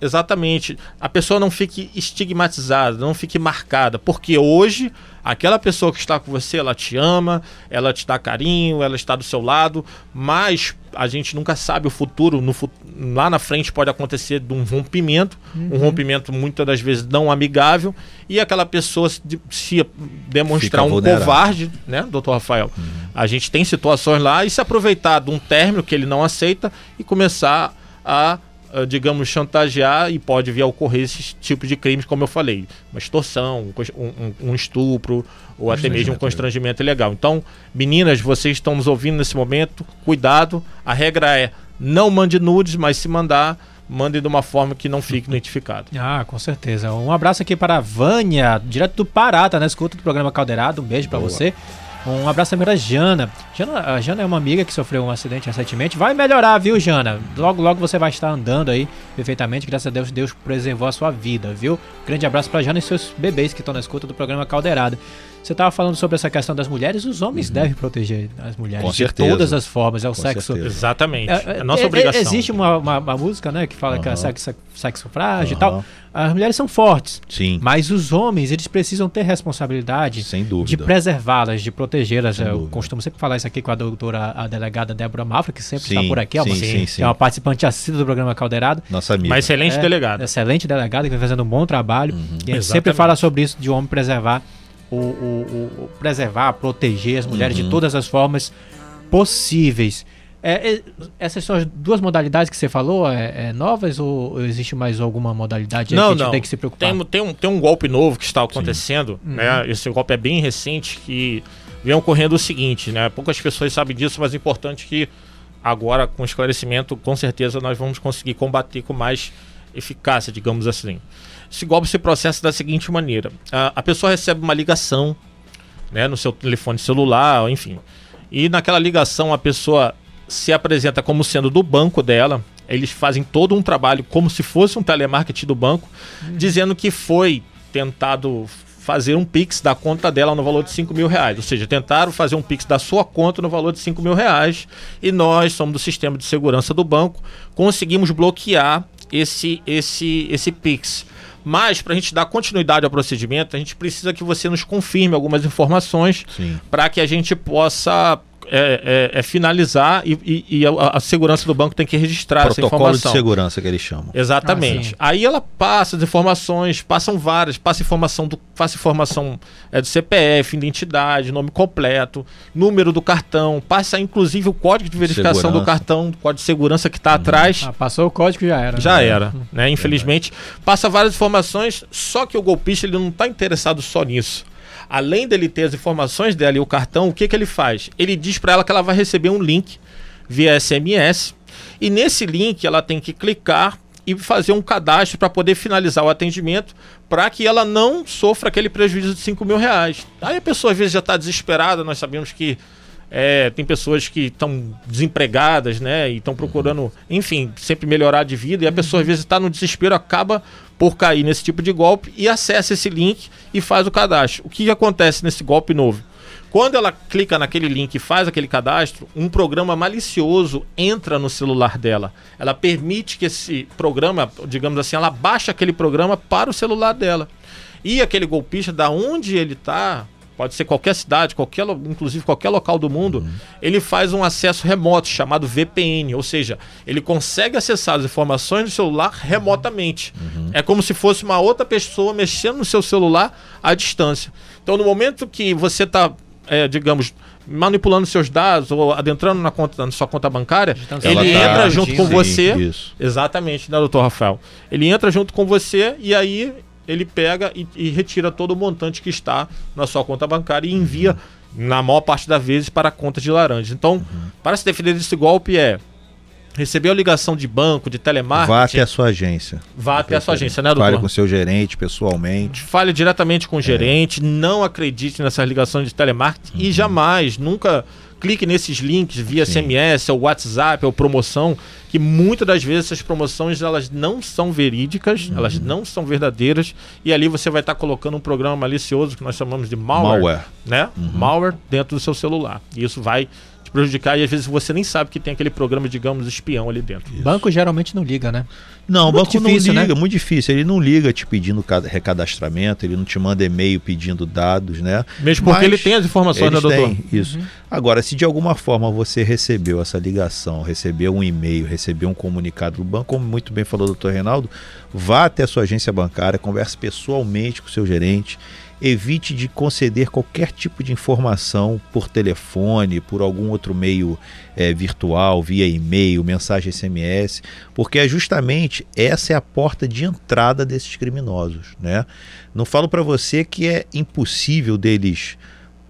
Exatamente. A pessoa não fique estigmatizada, não fique marcada. Porque hoje Aquela pessoa que está com você, ela te ama, ela te dá carinho, ela está do seu lado, mas a gente nunca sabe o futuro. No, lá na frente pode acontecer de um rompimento, uhum. um rompimento muitas das vezes não amigável, e aquela pessoa se, se demonstrar um covarde, né, doutor Rafael? Uhum. A gente tem situações lá e se aproveitar de um término que ele não aceita e começar a digamos, chantagear e pode vir a ocorrer esses tipos de crimes, como eu falei, uma extorsão, um, um, estupro ou até mesmo um constrangimento ilegal. Então, meninas, vocês estão nos ouvindo nesse momento, cuidado. A regra é não mande nudes, mas se mandar, mande de uma forma que não fique <laughs> identificado. Ah, com certeza. Um abraço aqui para a Vânia, direto do Pará, tá na escuta do programa Caldeirado. Um beijo para você. Um abraço também pra Jana. Jana. A Jana é uma amiga que sofreu um acidente recentemente. Vai melhorar, viu, Jana? Logo, logo você vai estar andando aí perfeitamente. Graças a Deus, Deus preservou a sua vida, viu? Grande abraço pra Jana e seus bebês que estão na escuta do programa Caldeirada. Você estava falando sobre essa questão das mulheres, os homens uhum. devem proteger as mulheres Com de certeza. todas as formas. É o Com sexo. certeza. Exatamente. É, É, nossa é, obrigação. Existe uma, uma, uma música, né, que fala que é sexo, sexo frágil e Aham. tal. As mulheres são fortes, Sim, mas os homens, eles precisam ter responsabilidade sem de dúvida. preservá-las, de protegê-las. Eu dúvida. costumo sempre falar isso aqui com a doutora, a delegada Débora Mafra, que sempre Sim, está por aqui. É uma, sim, sim, sim. é uma participante assídua do programa Caldeirado. Nossa amiga. Uma excelente É, delegada. Excelente delegada, que vem fazendo um bom trabalho. Uhum. E a gente sempre fala sobre isso, de o homem preservar, o, o- o- preservar, proteger as mulheres Uhum. de todas as formas possíveis. É, é, essas são as duas modalidades que você falou, é, é novas ou, existe mais alguma modalidade Não, que a gente não. tem que se preocupar? Tem, tem, um, tem um golpe novo que está acontecendo, né? Esse golpe é bem recente que vem ocorrendo o seguinte, né? Poucas pessoas sabem disso, mas é importante que agora, com esclarecimento, com certeza nós vamos conseguir combater com mais eficácia, digamos assim. Esse golpe se processa da seguinte maneira: a, a pessoa recebe uma ligação, né, no seu telefone celular, enfim, e naquela ligação a pessoa se apresenta como sendo do banco dela. Eles fazem todo um trabalho como se fosse um telemarketing do banco, dizendo que foi tentado fazer um Pix da conta dela no valor de 5 mil reais. Ou seja, tentaram fazer um Pix da sua conta no valor de 5 mil reais. E nós, somos do sistema de segurança do banco, conseguimos bloquear esse, esse, esse Pix. Mas, para a gente dar continuidade ao procedimento, a gente precisa que você nos confirme algumas informações para que a gente possa é, é, é, finalizar e, e- e a, a segurança do banco tem que registrar essa Protocolo de informação. segurança que eles chamam. Exatamente. Ah. Aí ela passa as informações, passam várias, passa informação do, passa informação é, do CPF, identidade, nome completo, número do cartão, passa inclusive o código de verificação do Segurança. cartão, o código de segurança que está atrás. Ah, passou o código já era. Já né? era, né? Infelizmente, passa várias informações, só que o golpista ele não está interessado só nisso. Além dele ter as informações dela e o cartão, o que, que ele faz? Ele diz para ela que ela vai receber um link via SMS e nesse link ela tem que clicar e fazer um cadastro para poder finalizar o atendimento para que ela não sofra aquele prejuízo de 5 mil reais. Aí a pessoa às vezes já está desesperada, nós sabemos que é, tem pessoas que estão desempregadas, né? E estão procurando, enfim, sempre melhorar de vida. E a pessoa às vezes está no desespero, acaba por cair nesse tipo de golpe e acessa esse link e faz o cadastro. O que, que acontece nesse golpe novo? Quando ela clica naquele link e faz aquele cadastro, um programa malicioso entra no celular dela. Ela permite que esse programa, digamos assim, ela baixa aquele programa para o celular dela. E aquele golpista, da onde ele está, pode ser qualquer cidade, qualquer, inclusive qualquer local do mundo, ele faz um acesso remoto chamado VPN, ou seja, ele consegue acessar as informações do celular remotamente. É como se fosse uma outra pessoa mexendo no seu celular à distância. Então, no momento que você está, digamos, manipulando seus dados ou adentrando na, conta, na sua conta bancária, ele tá- entra junto com Sim, você. Isso. Exatamente, né, doutor Rafael? Ele entra junto com você e aí ele pega e, e retira todo o montante que está na sua conta bancária e envia, na maior parte das vezes, para a conta de laranja. Então, para se defender desse golpe é receber a ligação de banco, de telemarketing, Vá até a sua agência. vá até a sua agência, né, doutor? Fale com seu gerente pessoalmente. Fale diretamente com o gerente, não acredite nessas ligações de telemarketing e jamais, nunca clique nesses links via Sim. SMS ou WhatsApp ou promoção, que muitas das vezes essas promoções elas não são verídicas, elas não são verdadeiras e ali você vai estar colocando um programa malicioso que nós chamamos de malware, Malware. né? Malware dentro do seu celular. E isso vai te prejudicar e às vezes você nem sabe que tem aquele programa, digamos, espião ali dentro. Banco geralmente não liga, né? Não, o banco difícil, não né? liga, muito difícil. Ele não liga te pedindo ca- recadastramento, ele não te manda e-mail pedindo dados, né? Mesmo porque Mas ele tem as informações, né, doutor? têm, isso. Agora, se de alguma forma você recebeu essa ligação, recebeu um e-mail, recebeu um comunicado do banco, como muito bem falou o doutor Reinaldo, vá até a sua agência bancária, converse pessoalmente com o seu gerente, evite de conceder qualquer tipo de informação por telefone, por algum outro meio eh, virtual, via e-mail, mensagem SMS, porque é justamente essa é a porta de entrada desses criminosos, né? Não falo para você que é impossível deles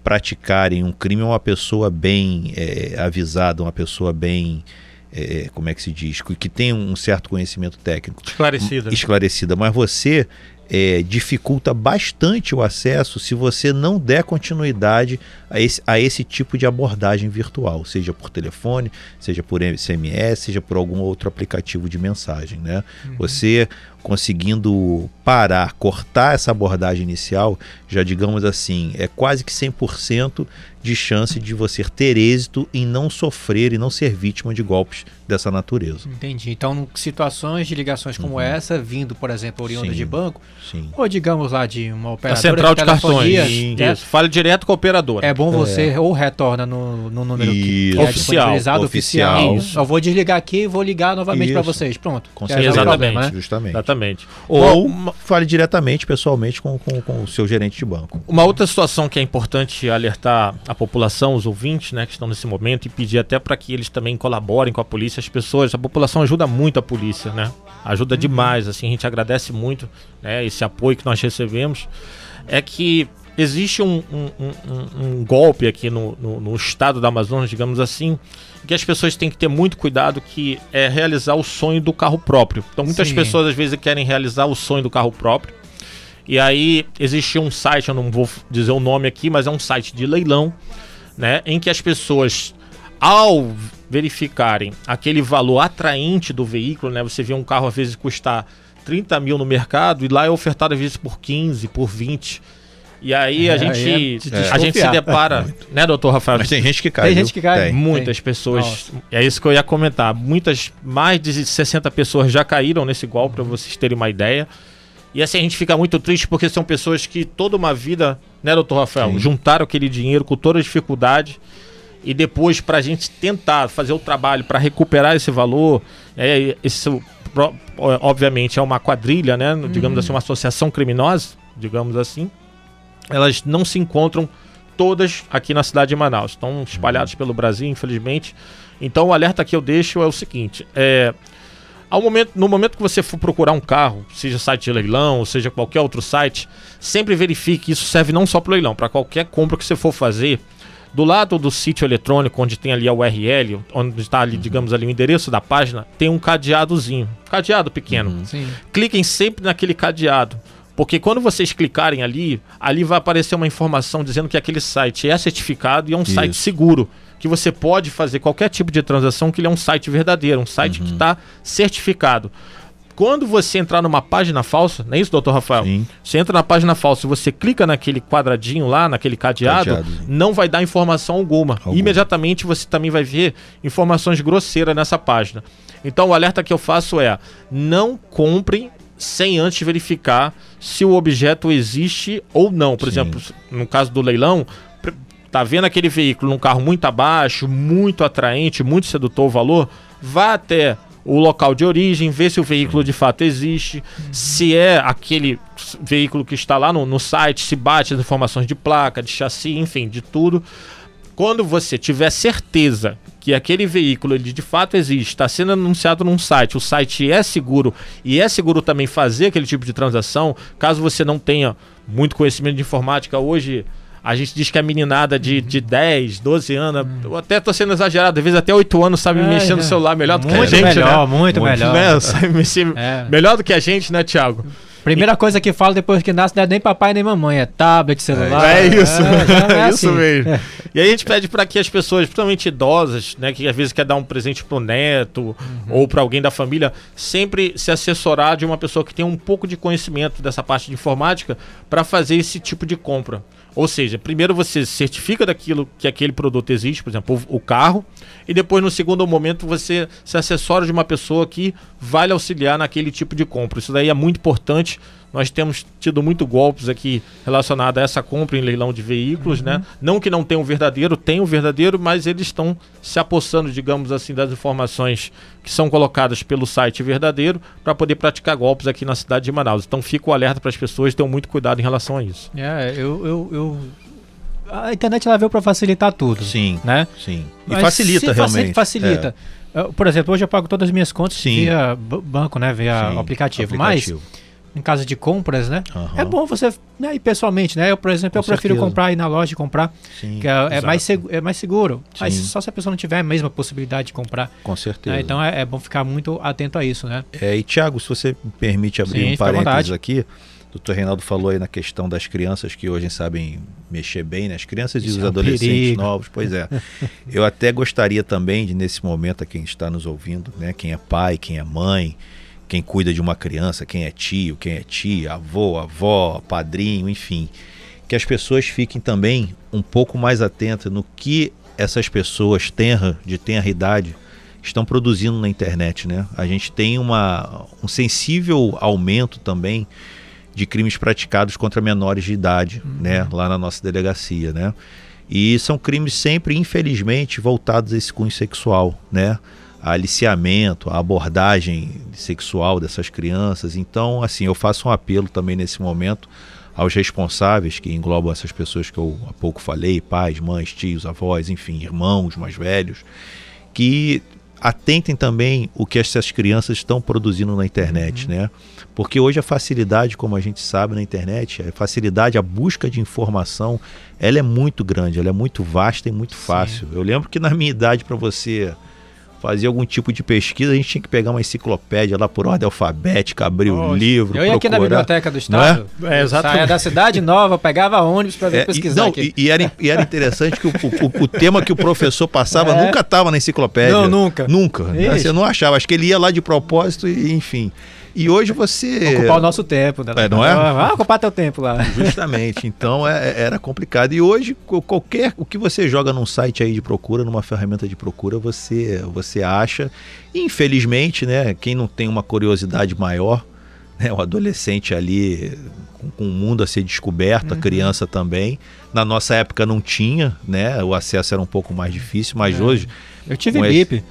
praticarem um crime uma pessoa bem eh, avisada, uma pessoa bem, eh, como é que se diz, que tem um certo conhecimento técnico Esclarecida. esclarecida, mas você é, dificulta bastante o acesso se você não der continuidade a esse, a esse tipo de abordagem virtual, seja por telefone, seja por SMS, seja por algum outro aplicativo de mensagem. Né? Uhum. Você conseguindo parar, cortar essa abordagem inicial, já digamos assim, é quase que 100% de chance de você ter êxito em não sofrer e não ser vítima de golpes dessa natureza. Entendi. Então, situações de ligações como uhum. essa, vindo, por exemplo, oriunda de banco, sim. ou digamos lá de uma operadora a central de, de cartões, né? fale direto com a operadora. É bom você é. ou retorna no, no número que, que é oficial, oficial. oficial. Isso. Eu vou desligar aqui e vou ligar novamente para vocês. Pronto. Com certeza. Exatamente. Problema, né? Justamente. Exatamente. Ou uma... fale diretamente, pessoalmente, com, com, com o seu gerente de banco. Uma outra situação que é importante alertar a população, os ouvintes, né, que estão nesse momento, e pedir até para que eles também colaborem com a polícia, as pessoas, a população ajuda muito a polícia, né? Ajuda uhum. demais, assim, a gente agradece muito né, esse apoio que nós recebemos. É que existe um, um, um, um golpe aqui no, no, no, estado da Amazonas, digamos assim, que as pessoas têm que ter muito cuidado, que é realizar o sonho do carro próprio. Então muitas Sim. pessoas às vezes querem realizar o sonho do carro próprio. E aí existe um site, eu não vou dizer o nome aqui, mas é um site de leilão né, em que as pessoas, ao verificarem aquele valor atraente do veículo, né, você vê um carro às vezes custar 30 mil no mercado e lá é ofertado às vezes por 15, por 20. E aí é, a gente é, a gente se depara, né, doutor Rafael? Mas tem gente que cai. Tem gente que cai. Tem. Muitas tem. pessoas. Nossa. É isso que eu ia comentar. Muitas, mais de 60 pessoas já caíram nesse golpe, para vocês terem uma ideia. E assim a gente fica muito triste porque são pessoas que toda uma vida, né, doutor Rafael, Sim. juntaram aquele dinheiro com toda a dificuldade e depois para a gente tentar fazer o trabalho para recuperar esse valor, é, esse, obviamente é uma quadrilha, né, digamos assim, uma associação criminosa, digamos assim, elas não se encontram todas aqui na cidade de Manaus, estão espalhadas pelo Brasil, infelizmente. Então o alerta que eu deixo é o seguinte: é, ao momento, no momento que você for procurar um carro, seja site de leilão, seja qualquer outro site, sempre verifique que isso serve não só para leilão, para qualquer compra que você for fazer. Do lado do sítio eletrônico, onde tem ali a URL, onde está ali, uhum. digamos ali, o endereço da página, tem um cadeadozinho. Cadeado pequeno. Uhum. Cliquem sempre naquele cadeado. Porque quando vocês clicarem ali, ali vai aparecer uma informação dizendo que aquele site é certificado e é um Isso. site seguro que você pode fazer qualquer tipo de transação, que ele é um site verdadeiro, um site uhum. que está certificado. Quando você entrar numa página falsa, não é isso, doutor Rafael? Sim. Você entra na página falsa e você clica naquele quadradinho lá, naquele cadeado, cadeado não vai dar informação alguma. alguma. Imediatamente você também vai ver informações grosseiras nessa página. Então o alerta que eu faço é: não compre sem antes verificar se o objeto existe ou não. Por Sim. exemplo, no caso do leilão, tá vendo aquele veículo num carro muito abaixo, muito atraente, muito sedutor o valor, vá até o local de origem, vê se o veículo de fato existe, se é aquele veículo que está lá no, no site, se bate as informações de placa, de chassi, enfim, de tudo. Quando você tiver certeza que aquele veículo ele de fato existe, está sendo anunciado num site, o site é seguro e é seguro também fazer aquele tipo de transação, caso você não tenha muito conhecimento de informática hoje, a gente diz que a meninada de, de 10, 12 anos, hum. até tô sendo exagerado, às vezes até 8 anos sabe é, mexer no celular melhor do que a gente, melhor, né? Muito, muito melhor, né? <laughs> Sabe mexer é. melhor do que a gente, né, Thiago? Primeira coisa que fala depois que nasce não é nem papai nem mamãe, é tablet, celular. É, é isso, é, é <laughs> isso assim. mesmo. É. E aí a gente pede para que as pessoas, principalmente idosas, né, que às vezes quer dar um presente pro neto uhum. ou para alguém da família, sempre se assessorar de uma pessoa que tem um pouco de conhecimento dessa parte de informática para fazer esse tipo de compra. Ou seja, primeiro você certifica daquilo que aquele produto existe, por exemplo, o carro, e depois no segundo momento você se assessora de uma pessoa que vai auxiliar naquele tipo de compra. Isso daí é muito importante nós temos tido muito golpes aqui relacionados a essa compra em leilão de veículos, né? uhum. né? Não que não tenham verdadeiro, tem o verdadeiro, mas eles estão se apossando, digamos assim, das informações que são colocadas pelo site verdadeiro para poder praticar golpes aqui na cidade de Manaus. Então fica o alerta para as pessoas, tenham muito cuidado em relação a isso. É, eu, eu, eu a internet ela veio para facilitar tudo. Sim. Né? Sim. E Mas facilita realmente. Facilita. É. por exemplo, hoje eu pago todas as minhas contas Sim. via banco, né? Via Sim, aplicativo. aplicativo. Mas em casa de compras, né? Uhum. É bom você né, ir pessoalmente, né? Eu, por exemplo, Com eu prefiro certeza. comprar ir na loja e comprar, Sim, que é, é mais, seguro, é mais seguro. Sim. Mas só se a pessoa não tiver a mesma possibilidade de comprar. Com certeza. Né? Então é, é, bom ficar muito atento a isso, né? É, e Thiago, se você me permite abrir Sim, um parênteses aqui, O doutor Reinaldo falou aí na questão das crianças que hoje sabem mexer bem, né? As crianças Isso e os é um adolescentes perigo. novos, pois é. <laughs> Eu até gostaria também de, nesse momento, a quem está nos ouvindo, né? Quem é pai, quem é mãe, quem cuida de uma criança, quem é tio, quem é tia, avô, avó, padrinho, enfim, que as pessoas fiquem também um pouco mais atentas no que essas pessoas tenra, de tenra idade estão produzindo na internet, né? A gente tem uma, um sensível aumento também de crimes praticados contra menores de idade, né? Lá na nossa delegacia, né? E são crimes sempre, infelizmente, voltados a esse cunho sexual, né? Aliciamento, a abordagem sexual dessas crianças. Então, assim, eu faço um apelo também nesse momento aos responsáveis, que englobam essas pessoas que eu há pouco falei, pais, mães, tios, avós, enfim, irmãos mais velhos, que atentem também o que essas crianças estão produzindo na internet, né? Porque hoje a facilidade, como a gente sabe na internet, a facilidade, a busca de informação, ela é muito grande, ela é muito vasta e muito fácil. Eu lembro que na minha idade para você fazer algum tipo de pesquisa, a gente tinha que pegar uma enciclopédia lá por ordem alfabética, abrir o Oxe, livro, Eu ia aqui na procurar. biblioteca do Não Estado. É, exatamente. Saia da cidade nova, pegava ônibus para ver É, e, pesquisar não, aqui. e, e era, e era interessante que o, o- o tema que o professor passava <laughs> É. nunca estava na enciclopédia. Não, nunca. Nunca. Ixi. Você não achava. Acho que ele ia lá de propósito e enfim. E hoje você. Ocupar o nosso tempo, né? É, não é? Vai ocupar teu tempo lá. Justamente. Então é- era complicado. E hoje, qualquer. O que você joga num site aí de procura, numa ferramenta de procura, você, você acha. Infelizmente, né? Quem não tem uma curiosidade maior, né? O adolescente ali com, o mundo a ser descoberto, Uhum. a criança também. Na nossa época não tinha, né? O acesso era um pouco mais difícil, mas É. hoje. Eu tive Com esse- bip.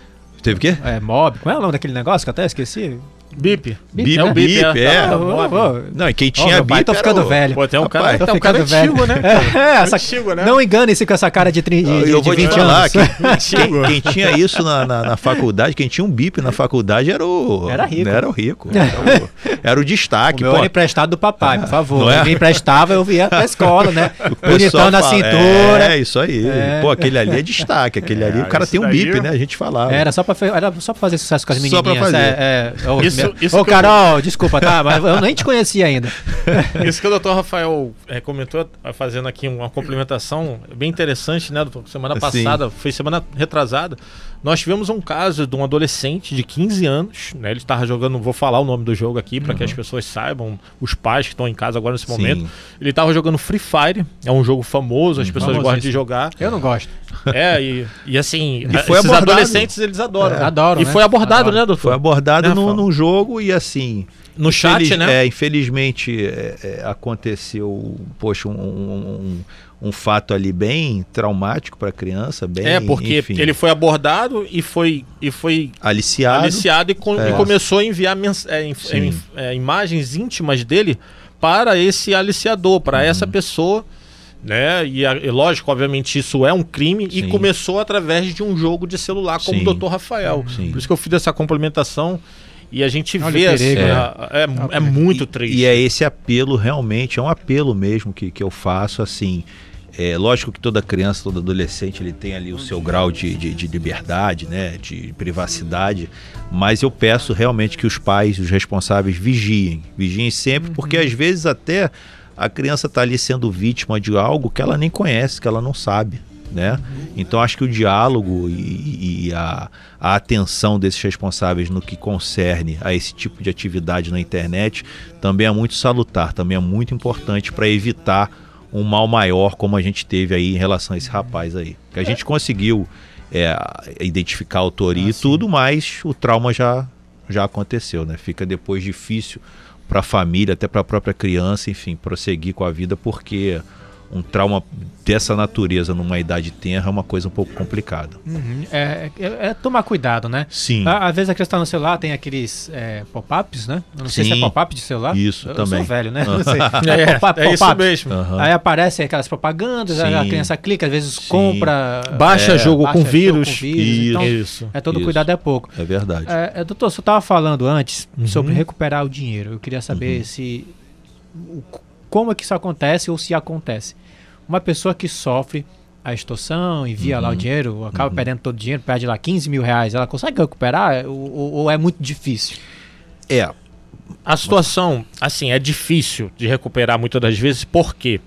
Teve o quê? É, mob. Como é o nome daquele negócio que eu até esqueci? Bip. Bip, é o bip, bip, é. Tá, Ah, mob. ô, Não, e quem tinha pai, bip tô ficando o- velho. Pô, tem um cara, Rapaz, tem tô um cara ficando velho. antigo, né? <laughs> É, essa, Antigo, né? Não engane-se com essa cara de, tri, de, eu de vou te 20 falar que <laughs> quem, quem tinha isso na, na, na faculdade, quem tinha um bip na faculdade era o. Era rico. Era o rico. Era o, era o O destaque. meu pô. era emprestado do papai, por favor. É? Ninguém emprestava, eu via pra escola, né? <laughs> O Bonitão na cintura. É, isso aí. É. Pô, aquele ali é destaque. Aquele ali, o cara isso tem um bip, né? A gente falava. Era só pra, fazer sucesso com as Só pra menininhas. fazer. É, é, ô, Isso- isso ô, que eu- Carol, desculpa, tá? Mas eu nem te conhecia ainda. <laughs> Isso que o doutor Rafael é, comentou, eh, fazendo aqui uma complementação bem interessante, né, doutor? Semana Sim. passada, foi semana retrasada, nós tivemos um caso de um adolescente de 15 anos, né? Ele estava jogando, vou falar o nome do jogo aqui para que as pessoas saibam, os pais que estão em casa agora nesse Uhum. Sim. momento. Ele estava jogando Free Fire, é um jogo famoso, as pessoas gostam de jogar. Eu não gosto. É, e, e assim, E foi esses abordado. adolescentes eles adoram. É. Adoram, E né? foi abordado, Adoram. né, doutor? Foi abordado Né, num, Rafael? num jogo e assim. No chat, infeliz- né? É, infelizmente é, é, aconteceu, poxa, um, um, um- um fato ali bem traumático para a criança, bem. É, porque enfim, ele foi abordado e foi, e foi aliciado. aliciado e, co- É. e começou a enviar é, é, imagens íntimas dele para esse aliciador, para Uhum. essa pessoa. Né? E, e lógico, obviamente, isso é um crime e Sim. começou através de um jogo de celular, como Sim. o Dr. Rafael. Sim. Por isso que eu fiz essa complementação e a gente Olha vê assim, perigo, é, né? é, é muito E- triste. E é esse apelo, realmente, é um apelo mesmo que, que eu faço, assim. É lógico que toda criança, todo adolescente, ele tem ali o seu grau de, de, de liberdade, né, de privacidade, mas eu peço realmente que os pais, os responsáveis, vigiem, vigiem sempre, porque às vezes até a criança está ali sendo vítima de algo que ela nem conhece, que ela não sabe. Né? Então acho que o diálogo e, e a, a atenção desses responsáveis no que concerne a esse tipo de atividade na internet também é muito salutar, também é muito importante para evitar um mal maior como a gente teve aí em relação a esse rapaz aí. Que a gente conseguiu é, identificar a autoria e tudo, mas o trauma já, já aconteceu, né? Fica depois difícil para a família, até para a própria criança, enfim, prosseguir com a vida porque um trauma dessa natureza numa idade tenra é uma coisa um pouco complicada. Uhum. É, é- é tomar cuidado, né? Sim. Á- Às vezes a criança tá no celular, tem aqueles é, pop-ups, né? Eu não sei se é Sim. pop-up de celular. Isso, eu também. sou velho, né? <laughs> Não sei. <laughs> É, pop-up, é isso mesmo. Aham. Aí aparecem aquelas propagandas, aí a Sim. criança clica, às vezes Sim. compra. Baixa é, jogo baixa com jogo vírus. Isso. Então, Isso. é todo Isso. cuidado é pouco. É verdade. É, é, doutor, você estava falando antes Uhum. sobre recuperar o dinheiro. Eu queria saber se. o- como é que isso acontece ou se acontece. Uma pessoa que sofre a extorsão, envia Uhum. lá o dinheiro, acaba perdendo todo o dinheiro, perde lá 15 mil reais, ela consegue recuperar ou, ou- é muito difícil? É. A situação, assim, é difícil de recuperar muitas das vezes, porque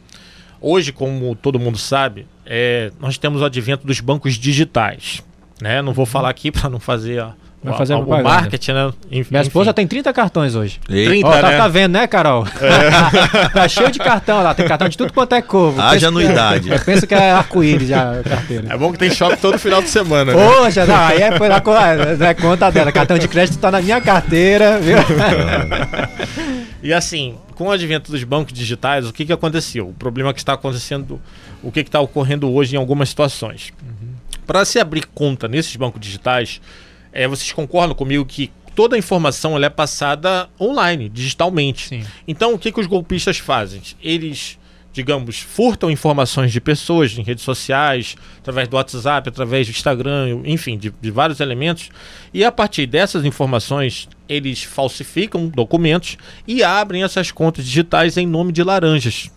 hoje, como todo mundo sabe, é, nós temos o advento dos bancos digitais. Né? Não vou falar aqui <laughs> para não fazer Vai fazer o marketing, né? Enfim, Minha esposa tem 30 cartões hoje. 30, oh, tá, né? tá, vendo, né, Carol? É. <laughs> tá cheio de cartão lá, tem cartão de tudo quanto é cor. Haja anuidade. Eu penso que é arco-íris já a carteira. É bom que tem shopping todo final de semana. Né? Poxa, não, aí é, foi na, é conta dela. Cartão de crédito tá na minha carteira, viu? <laughs> e assim, com o advento dos bancos digitais, o que, que aconteceu? O problema que está acontecendo, o que está ocorrendo hoje em algumas situações. Uhum. Para se abrir conta nesses bancos digitais, é, vocês concordam comigo que toda a informação ela é passada online, digitalmente. Sim. Então, o que, que os golpistas fazem? Eles, digamos, furtam informações de pessoas em redes sociais, através do WhatsApp, através do Instagram, enfim, de, de vários elementos. E a partir dessas informações, eles falsificam documentos e abrem essas contas digitais em nome de laranjas.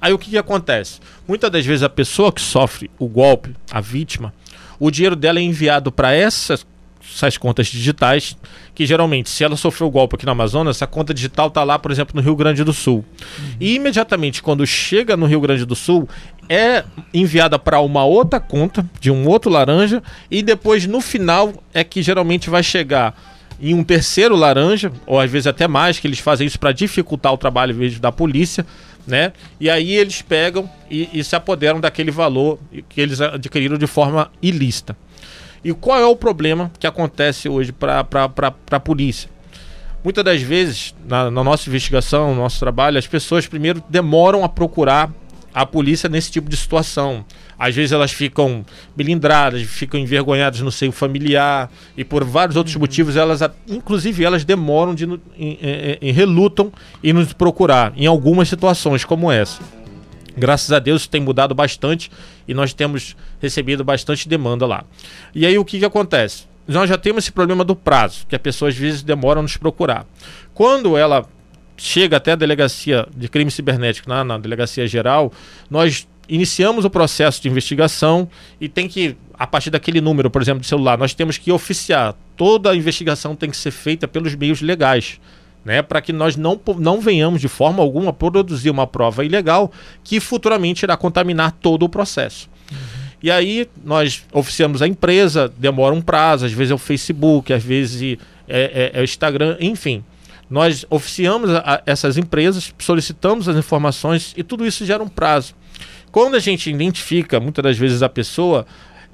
Aí o que, que acontece? Muitas das vezes a pessoa que sofre o golpe, a vítima, o dinheiro dela é enviado para essas essas contas digitais, que geralmente, se ela sofreu o golpe aqui no Amazonas, essa conta digital está lá, por exemplo, no Rio Grande do Sul. Uhum. E imediatamente, quando chega no Rio Grande do Sul, é enviada para uma outra conta de um outro laranja, e depois, no final, é que geralmente vai chegar em um terceiro laranja, ou às vezes até mais, que eles fazem isso para dificultar o trabalho da polícia, né? E aí eles pegam e, e se apoderam daquele valor que eles adquiriram de forma ilícita. E qual é o problema que acontece hoje para a polícia? Muitas das vezes, na, na, nossa investigação, no nosso trabalho, as pessoas primeiro demoram a procurar a polícia nesse tipo de situação. Às vezes elas ficam melindradas, ficam envergonhadas no seio familiar e por vários outros uhum. motivos elas, inclusive elas demoram de, em, em, em, relutam em nos procurar em algumas situações como essa. Graças a Deus tem mudado bastante e nós temos recebido bastante demanda lá. E aí o que, que acontece? Nós já temos esse problema do prazo, que a pessoa às vezes demora a nos procurar. Quando ela chega até a delegacia de crime cibernético, na, na delegacia geral, nós iniciamos o processo de investigação e tem que, a partir daquele número, por exemplo, de celular, nós temos que oficiar. Toda a investigação tem que ser feita pelos meios legais né, para que nós não, não venhamos de forma alguma produzir uma prova ilegal que futuramente irá contaminar todo o processo. E aí nós oficiamos a empresa, demora um prazo, às vezes é o Facebook, às vezes é, é, é o Instagram, enfim. Nós oficiamos a essas empresas, solicitamos as informações e tudo isso gera um prazo. Quando a gente identifica muitas das vezes a pessoa,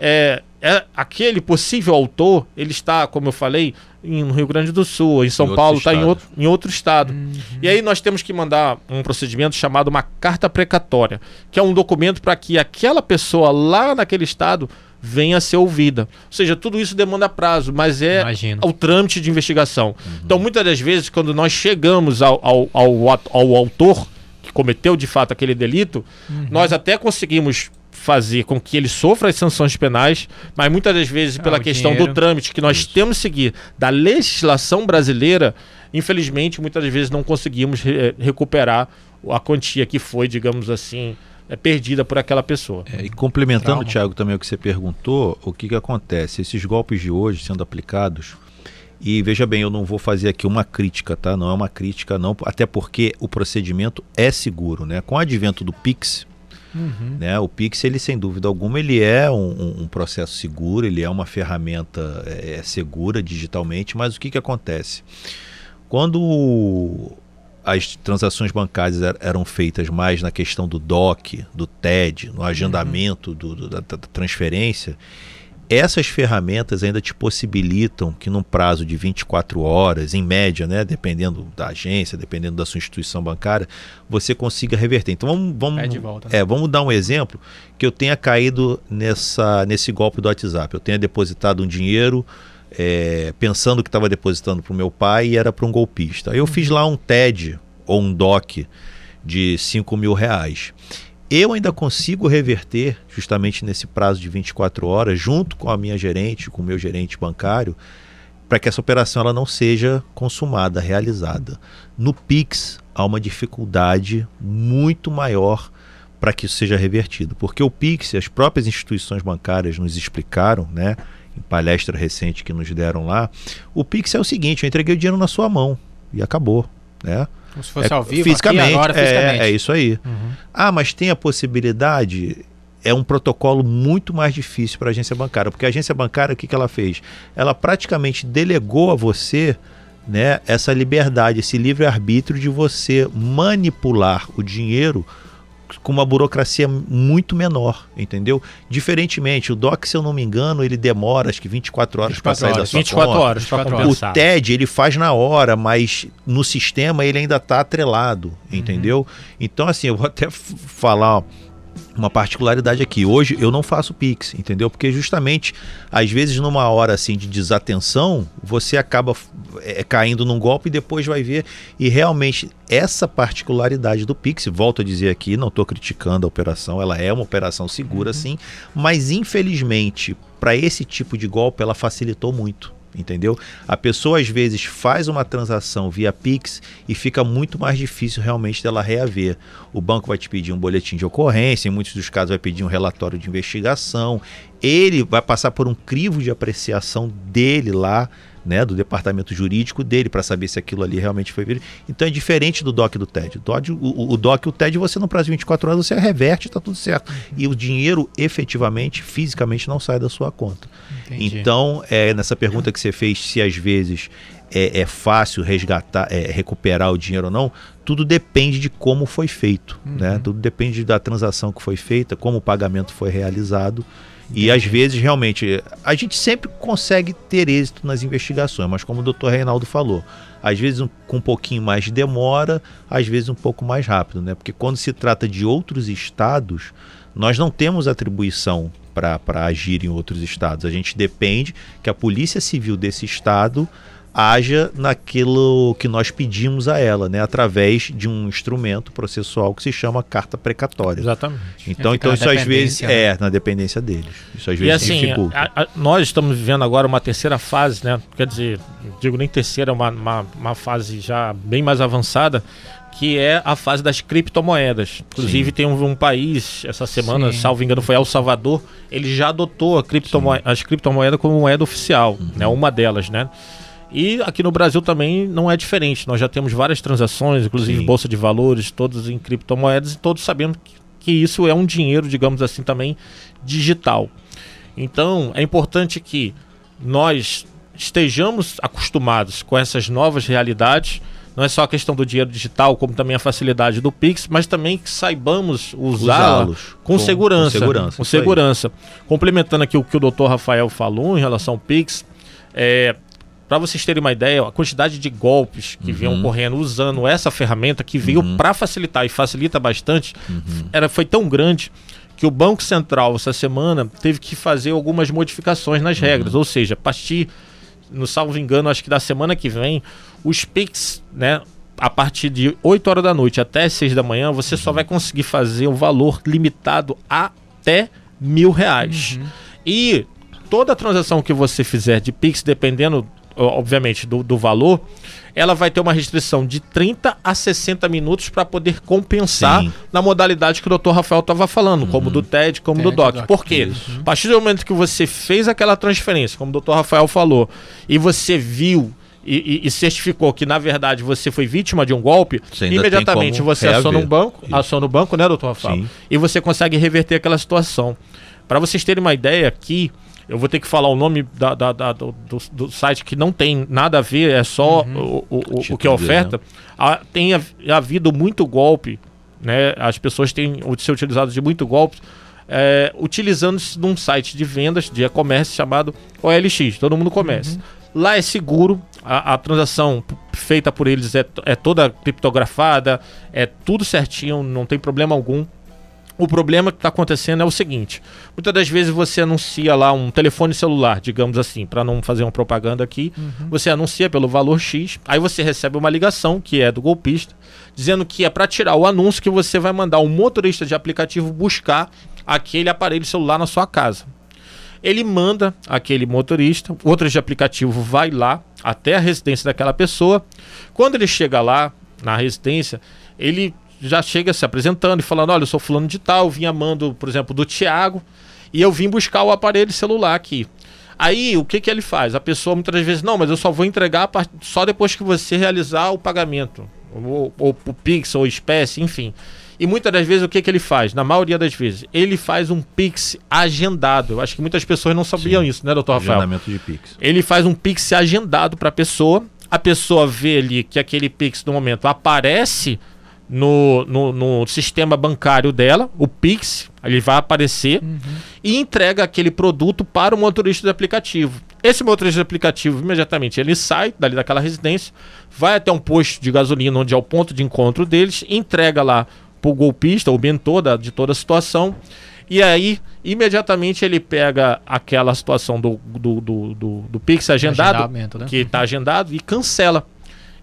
é, é, aquele possível autor, ele está, como eu falei, em, no Rio Grande do Sul, em São em Paulo, está em outro, em outro estado. Uhum. E aí nós temos que mandar um procedimento chamado uma carta precatória, que é um documento para que aquela pessoa lá naquele estado venha a ser ouvida. Ou seja, tudo isso demanda prazo, mas é Imagino. o trâmite de investigação. Uhum. Então, muitas das vezes, quando nós chegamos ao, ao, ao, ao autor que cometeu de fato aquele delito, uhum. nós até conseguimos fazer com que ele sofra as sanções penais, mas muitas das vezes pela ah, questão dinheiro. do trâmite que nós Isso. temos que seguir da legislação brasileira, infelizmente muitas das vezes não conseguimos re recuperar a quantia que foi, digamos assim, é perdida por aquela pessoa. É, e complementando, Trauma. Thiago, também o que você perguntou, o que, que acontece? Esses golpes de hoje sendo aplicados, e veja bem, eu não vou fazer aqui uma crítica, tá? Não é uma crítica, não, até porque o procedimento é seguro, né? Com o advento do Pix, Uhum. Né? O Pix, ele sem dúvida alguma, ele é um, um processo seguro, ele é uma ferramenta é, é, segura digitalmente, mas o que, que acontece? Quando as transações bancárias eram feitas mais na questão do DOC, do TED, no agendamento uhum. do, do, da, da transferência, essas ferramentas ainda te possibilitam que num prazo de 24 horas, em média, né, dependendo da agência, dependendo da sua instituição bancária, você consiga reverter. Então vamos, vamos, volta, né? é, vamos dar um exemplo que eu tenha caído nessa, nesse golpe do WhatsApp. Eu tenha depositado um dinheiro é, pensando que estava depositando para o meu pai e era para um golpista. Eu fiz lá um TED ou um DOC de 5 mil reais eu ainda consigo reverter, justamente nesse prazo de 24 horas, junto com a minha gerente, com o meu gerente bancário, para que essa operação ela não seja consumada, realizada. No Pix, há uma dificuldade muito maior para que isso seja revertido, porque o Pix, as próprias instituições bancárias nos explicaram, né, em palestra recente que nos deram lá, o Pix é o seguinte: eu entreguei o dinheiro na sua mão e acabou. né? Como se fosse É, ao vivo, fisicamente, aqui, agora é, fisicamente. É, isso aí. Uhum. Ah, mas tem a possibilidade. É um protocolo muito mais difícil para a agência bancária, porque a agência bancária, o que, que ela fez? Ela praticamente delegou a você né, essa liberdade, esse livre-arbítrio de você manipular o dinheiro com uma burocracia muito menor, entendeu? Diferentemente, o DOC, se eu não me engano, ele demora acho que 24 horas para 24 sair da horas. sua 24 conta. horas para 24 O compensar. TED ele faz na hora, mas no sistema ele ainda está atrelado, entendeu? Então, assim, eu vou até falar uma particularidade aqui. Hoje eu não faço Pix, entendeu? Porque justamente, às vezes, numa hora assim de desatenção, você acaba é, caindo num golpe e depois vai ver. E realmente, essa particularidade do Pix, volto a dizer aqui, não estou criticando a operação, ela é uma operação segura, sim, mas infelizmente, para esse tipo de golpe, ela facilitou muito. Entendeu? A pessoa às vezes faz uma transação via Pix e fica muito mais difícil realmente dela reaver. O banco vai te pedir um boletim de ocorrência, em muitos dos casos vai pedir um relatório de investigação. Ele vai passar por um crivo de apreciação dele lá, né, do departamento jurídico dele para saber se aquilo ali realmente foi verificado. Então é diferente do DOC e do TED. O, DOC, o, o DOC e o TED você no prazo de 24 horas você reverte, está tudo certo. E o dinheiro efetivamente, fisicamente não sai da sua conta. Entendi. Então, é, nessa pergunta que você fez, se às vezes é, é fácil resgatar, é, recuperar o dinheiro ou não, tudo depende de como foi feito, né? Tudo depende da transação que foi feita, como o pagamento foi realizado. E às vezes, realmente, a gente sempre consegue ter êxito nas investigações, mas como o doutor Reinaldo falou, às vezes um- com um pouquinho mais de demora, às vezes um pouco mais rápido, né? Porque quando se trata de outros estados, nós não temos atribuição para agir em outros estados. A gente depende que a Polícia Civil desse estado haja naquilo que nós pedimos a ela, né? Através de um instrumento processual que se chama carta precatória. Exatamente. Então, É, então isso às vezes dependência, né? é na dependência deles. Isso às E vezes assim, dificulta. a- a- nós estamos vivendo agora uma terceira fase, né? Quer dizer, digo nem terceira, uma, uma, uma fase já bem mais avançada, que é a fase das criptomoedas. Inclusive, tem um, um país, essa semana, Sim. salvo engano, foi El Salvador, ele já adotou a criptomo as criptomoedas como moeda oficial, Uhum. né? Uma delas, né? E aqui no Brasil também não é diferente. Nós já temos várias transações, inclusive Sim. bolsa de valores, todos em criptomoedas, e todos sabemos que, que isso é um dinheiro, digamos assim, também digital. Então, é importante que nós estejamos acostumados com essas novas realidades. Não é só a questão do dinheiro digital, como também a facilidade do Pix, mas também que saibamos usá-la Usá-los com, com- segurança. com segurança, Com segurança. Complementando aqui o que o doutor Rafael falou em relação ao Pix, é, para vocês terem uma ideia, a quantidade de golpes que vinham Uhum. ocorrendo usando essa ferramenta que veio para facilitar e facilita bastante, Uhum. era, foi tão grande que o Banco Central essa semana teve que fazer algumas modificações nas Uhum. regras, ou seja, a partir, no salvo engano, acho que da semana que vem, os Pix, né, a partir de 8 horas da noite até 6 da manhã, você só vai conseguir fazer o valor limitado até mil reais. E toda transação que você fizer de Pix, dependendo, obviamente, do, do valor, ela vai ter uma restrição de 30 a 60 minutos para poder compensar Sim. na modalidade que o Dr. Rafael estava falando, como do TED, como do TED, DOC. DOC, Por quê? A partir do momento que você fez aquela transferência, como o Dr. Rafael falou, e você viu e, e- e certificou que, na verdade, você foi vítima de um golpe, imediatamente você aciona um reaver. banco, Isso. aciona o banco, né, doutor Rafael? Sim. E você consegue reverter aquela situação. Para vocês terem uma ideia aqui, eu vou ter que falar o nome da- da- da- do, do- site que não tem nada a ver, é só o, o- o- o que é Título dele, oferta. Ah, tem hav- havido muito golpe, né? As pessoas têm se utilizado de muito golpe. é, utilizando-se num site de vendas de e-commerce chamado OLX, todo mundo começa. Lá é seguro, a, a transação feita por eles é, é toda criptografada, é tudo certinho, não tem problema algum. O problema que está acontecendo é o seguinte: muitas das vezes você anuncia lá um telefone celular, digamos assim, para não fazer uma propaganda aqui, você anuncia pelo valor X, aí você recebe uma ligação que é do golpista, dizendo que é para tirar o anúncio que você vai mandar um motorista de aplicativo buscar aquele aparelho celular na sua casa. Ele manda aquele motorista, outro de aplicativo vai lá até a residência daquela pessoa. Quando ele chega lá na residência, ele já chega se apresentando e falando: Olha, eu sou fulano de tal, vim amando, por exemplo, do Tiago, e eu vim buscar o aparelho celular aqui. Aí, o que, que ele faz? A pessoa muitas vezes, não, mas eu só vou entregar part- só depois que você realizar o pagamento. ou, ou o Pix, ou espécie, enfim. E muitas das vezes o que, que ele faz? Na maioria das vezes, ele faz um Pix agendado. Eu acho que muitas pessoas não sabiam Sim. isso, né, doutor Rafael? Agendamento de Pix. Ele faz um Pix agendado para a pessoa. A pessoa vê ali que aquele Pix no momento aparece no, no, no sistema bancário dela, o Pix, ele vai aparecer e entrega aquele produto para o motorista do aplicativo. Esse motorista do aplicativo, imediatamente, ele sai dali daquela residência, vai até um posto de gasolina, onde é o ponto de encontro deles, entrega lá para o golpista, o mentor da, de toda a situação, e aí, imediatamente, ele pega aquela situação do, do, do, do, do Pix agendado, né? que está agendado, e cancela.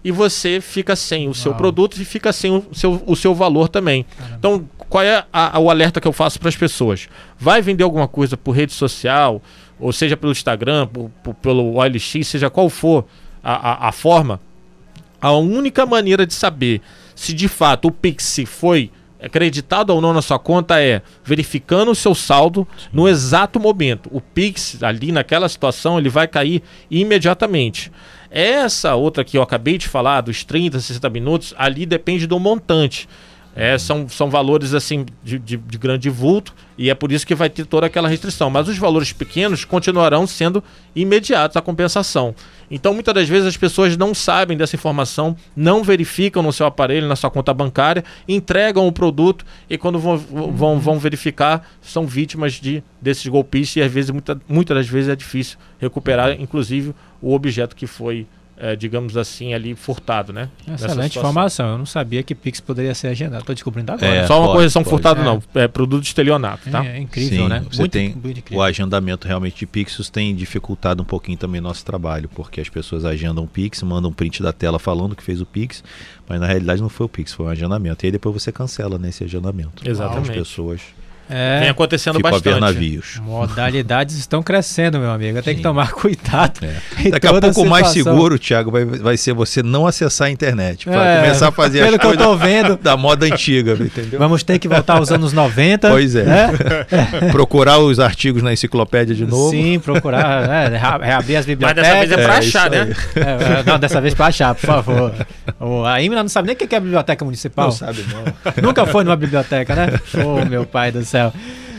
E você fica sem o seu Uau. produto e fica sem o seu, o seu valor também. Então, qual é a- a- o alerta que eu faço para as pessoas? Vai vender alguma coisa por rede social, ou seja pelo Instagram, por- por- pelo OLX, seja qual for a, a- a forma, a única maneira de saber se de fato o Pix foi acreditado ou não na sua conta é verificando o seu saldo no exato momento. O Pix ali naquela situação ele vai cair imediatamente. Essa outra que eu acabei de falar, dos 30, 60 minutos, ali depende do montante. É, são, são valores assim de, de, de grande vulto e é por isso que vai ter toda aquela restrição. Mas os valores pequenos continuarão sendo imediatos a compensação. Então, muitas das vezes as pessoas não sabem dessa informação, não verificam no seu aparelho, na sua conta bancária, entregam o produto e quando vão, vão, vão verificar, são vítimas de, desses golpistas e às vezes, muita, muitas das vezes é difícil recuperar, inclusive, o objeto que foi, eh, digamos assim, ali furtado, né? Excelente informação. Eu não sabia que Pix poderia ser agendado. Estou descobrindo agora. É, Só uma pode, correção pode. furtado É. não, é produto de estelionato, tá? É, é incrível, Sim, né? Você muito, tem muito incrível. o agendamento realmente de Pixos tem dificultado um pouquinho também nosso trabalho, porque as pessoas agendam Pix, mandam um print da tela falando que fez o Pix, mas na realidade não foi o Pix, foi um agendamento. E aí depois você cancela nesse agendamento. Exatamente. As pessoas É, Vem acontecendo a ver bastante. navios. modalidades estão crescendo, meu amigo. Tem que tomar <laughs> cuidado. É. Daqui a pouco o mais seguro, Thiago, vai, vai ser você não acessar a internet. Para É, começar a fazer Pelo as que eu tô vendo, da moda antiga, entendeu? vamos ter que voltar aos anos 90. Pois é. né? <laughs> Procurar os artigos na enciclopédia de novo. Sim, procurar, né, rea- reabrir as Mas bibliotecas. dessa vez é pra É, achar, né? aí. É, não, dessa vez pra achar, por favor. A Imna não sabe nem o que é a biblioteca municipal. Não sabe não. Nunca foi numa biblioteca, né? Oh, meu pai do céu.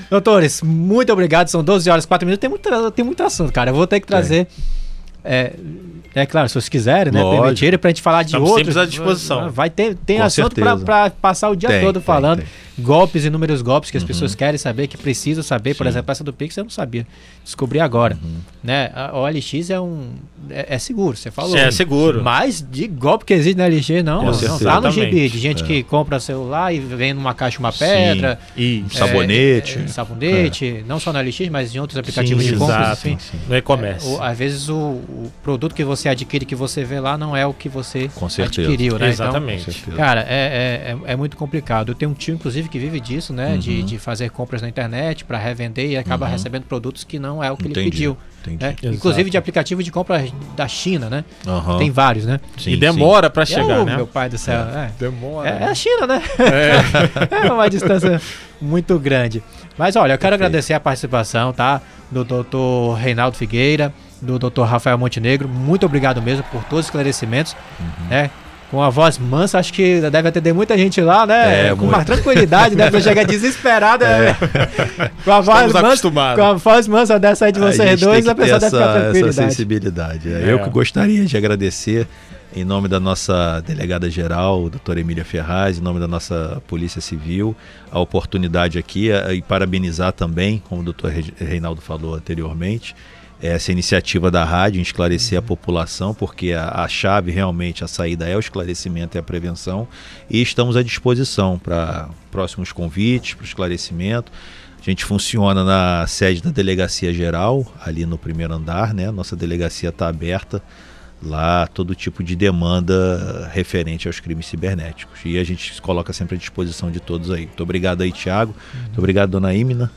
Doutores, muito obrigado. São 12 horas e 4 minutos. Tem muito, tem muito assunto, cara. Eu vou ter que trazer. É, é claro, se vocês quiserem, né? Lógico. Permitirem pra gente falar de Estamos outros. à disposição. Vai ter tem Com assunto pra, pra passar o dia Tem, todo tem, falando. tem. Golpes, inúmeros golpes que as pessoas querem saber, que precisam saber. Por Sim. exemplo, essa do Pix eu não sabia. Descobri agora. Uhum. Né? A OLX é um. É, é seguro, você falou. É seguro. Mas de golpe que existe na LX, não. Certeza. tá no gibi. De gente que compra celular e vem numa caixa uma pedra. E Um sabonete. É, é, sabonete, não só na LX, mas em outros aplicativos Sim, de compras, exato. enfim. no e-commerce. Às vezes o, o produto que você adquire, que você vê lá, não é o que você Com certeza. adquiriu, né? Exatamente. Com certeza. Então, cara, é, é, é, é muito complicado. Eu tenho um tio, inclusive, que vive disso, né? De, Uhum. de fazer compras na internet para revender e acaba Uhum. recebendo produtos que não é o que ele Entendi, pediu. entendi. né? Inclusive de aplicativo de compra da China, né? Aham. Tem vários, né? Sim, e demora pra É, chegar, né? Meu pai do céu. É. Demora. É, é a China, né? <laughs> É. uma distância muito grande. Mas olha, eu quero Perfeito. agradecer a participação, tá? Do doutor Reinaldo Figueira, do doutor Rafael Montenegro. Muito obrigado mesmo por todos os esclarecimentos, Uhum. né? Com a voz mansa, acho que deve atender muita gente lá, né? É, com muito. uma tranquilidade, <laughs> deve chegar desesperada. né? Com a voz mansa, com a voz mansa dessa aí de vocês dois, a pessoa deve ficar essa, essa tranquilidade. sensibilidade. É, É. Eu que gostaria de agradecer em nome da nossa delegada geral, doutora Emília Ferraz, em nome da nossa Polícia Civil, a oportunidade aqui a- e parabenizar também, como o doutor Re- Reinaldo falou anteriormente, essa iniciativa da rádio em esclarecer a população, porque a, a chave realmente, a saída é o esclarecimento e a prevenção, e estamos à disposição para próximos convites, para esclarecimento. A gente funciona na sede da Delegacia Geral, ali no primeiro andar, né? Nossa delegacia está aberta lá, todo tipo de demanda referente aos crimes cibernéticos. E a gente se coloca sempre à disposição de todos aí. Muito obrigado aí, Tiago. Muito obrigado, dona Imna.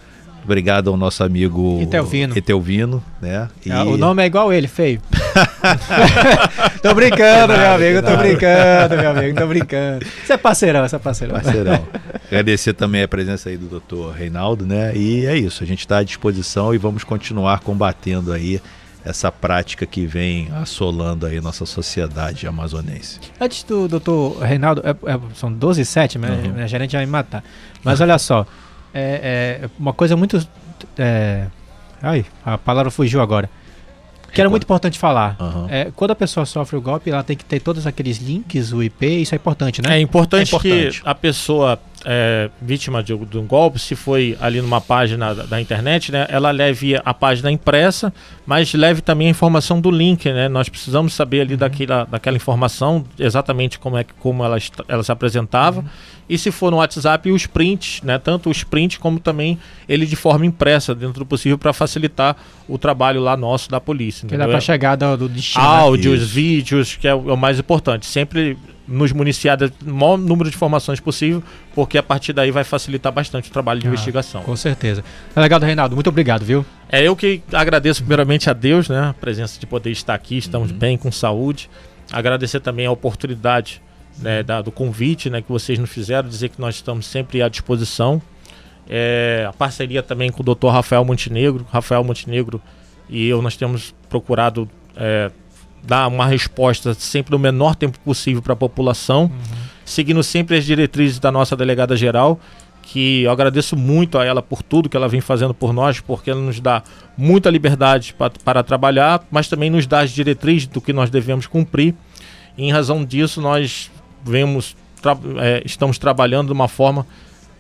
Obrigado ao nosso amigo Etelvino. Etelvino, né? E- Ah, O nome é igual ele, feio. <laughs> tô brincando, meu nada, amigo, que tô brincando, meu amigo, tô brincando. Você é parceirão, você é parceirão. Parceirão. Agradecer também a presença aí do doutor Reinaldo, né? E é isso, a gente está à disposição e vamos continuar combatendo aí essa prática que vem assolando aí nossa sociedade amazonense. Antes do doutor Reinaldo, é, é, são 12 e 7, minha, uhum. minha gerente vai me matar. Mas olha só, é, é uma coisa muito. É, ai, a palavra fugiu agora. Que era muito importante falar. Uhum. É, quando a pessoa sofre o golpe, ela tem que ter todos aqueles links, o IP, isso é importante, né? É importante, é importante. que a pessoa é, vítima de, de, um golpe, se foi ali numa página da, da, internet, né, ela leve a página impressa, mas leve também a informação do link, né? Nós precisamos saber ali uhum. daquela, daquela informação, exatamente como é como ela, ela se apresentava. Uhum. E se for no WhatsApp, os prints, né? Tanto os prints como também ele de forma impressa, dentro do possível, para facilitar o trabalho lá nosso da polícia. Que dá para chegar do, do destino. Áudios, vídeos, que é o, é o mais importante. Sempre nos municiar do maior número de informações possível, porque a partir daí vai facilitar bastante o trabalho de ah, investigação. Com certeza. Delegado tá Reinaldo, muito obrigado, viu? É eu que agradeço primeiramente a Deus, né, a presença de poder estar aqui, estamos uhum. bem, com saúde. Agradecer também a oportunidade né, da, do convite né, que vocês nos fizeram, dizer que nós estamos sempre à disposição. É, a parceria também com o Dr. Rafael Montenegro. Rafael Montenegro e eu, nós temos procurado é, dar uma resposta sempre no menor tempo possível para a população, uhum. seguindo sempre as diretrizes da nossa delegada geral, que eu agradeço muito a ela por tudo que ela vem fazendo por nós, porque ela nos dá muita liberdade pra, para trabalhar, mas também nos dá as diretrizes do que nós devemos cumprir. E em razão disso, nós vemos, tra é, estamos trabalhando de uma forma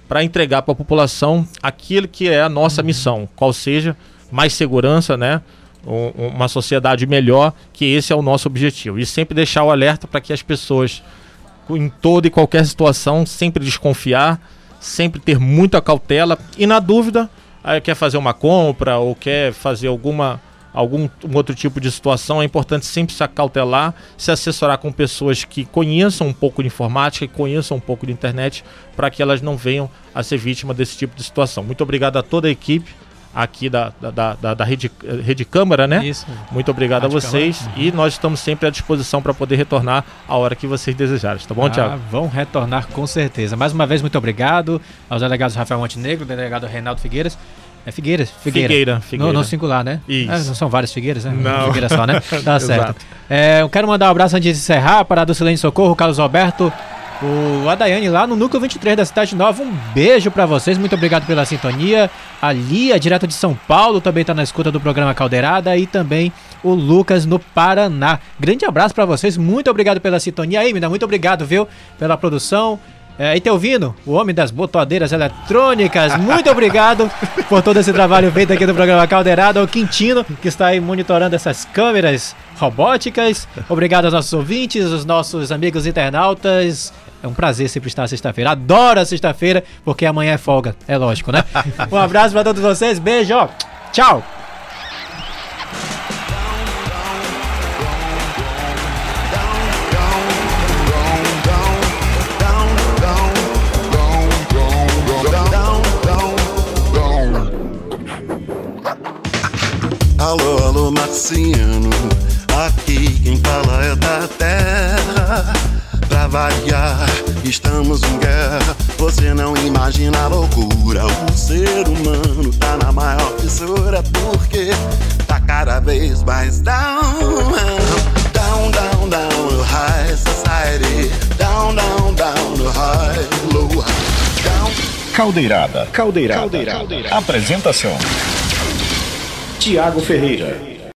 para entregar para a população aquilo que é a nossa uhum. missão, qual seja mais segurança, né? Uma sociedade melhor, que esse é o nosso objetivo. E sempre deixar o alerta para que as pessoas, em toda e qualquer situação, sempre desconfiar, sempre ter muita cautela e, na dúvida, quer fazer uma compra ou quer fazer alguma algum um outro tipo de situação, é importante sempre se acautelar, se assessorar com pessoas que conheçam um pouco de informática, conheçam um pouco de internet, para que elas não venham a ser vítima desse tipo de situação. Muito obrigado a toda a equipe aqui da, da, da, da Rede, Rede Câmara, né? Isso. Muito obrigado Rádio a vocês uhum. e nós estamos sempre à disposição para poder retornar a hora que vocês desejarem, tá bom, ah, Tiago? Vão retornar com certeza. Mais uma vez, muito obrigado aos delegados Rafael Montenegro, delegado Reinaldo Figueiras. É Figueiras? Figueira. Figueira, Figueira. No, no singular, né? Isso. É, não são várias Figueiras, né? Não. Figueira só, né? <laughs> Tá certo. É, eu quero mandar um abraço antes de encerrar para do Silêncio Socorro, Carlos Alberto, o Adaiane lá no núcleo 23 da Cidade Nova. Um beijo para vocês, muito obrigado pela sintonia. A Lia, direto de São Paulo, também tá na escuta do programa Caldeirada e também o Lucas no Paraná. Grande abraço para vocês, muito obrigado pela sintonia aí, Mina, muito obrigado, viu, pela produção. É, e tá ouvindo? O homem das botoadeiras eletrônicas. Muito obrigado por todo esse trabalho feito aqui do programa Caldeirada. O Quintino, que está aí monitorando essas câmeras robóticas. Obrigado aos nossos ouvintes, os nossos amigos internautas. É um prazer sempre estar sexta-feira. Adoro a sexta-feira, porque amanhã é folga. É lógico, né? <laughs> Um abraço para todos vocês. Beijo. Tchau. Alô, alô, marciano. Aqui quem fala é da terra pra variar. Estamos em guerra, você não imagina a loucura. O ser humano tá na maior fissura porque tá cada vez mais down. Down, down, down, no high society. Down, down, down, no high, low, down. Caldeirada. Caldeirada. Caldeirada. Caldeirada. Apresentação: Tiago Ferreira.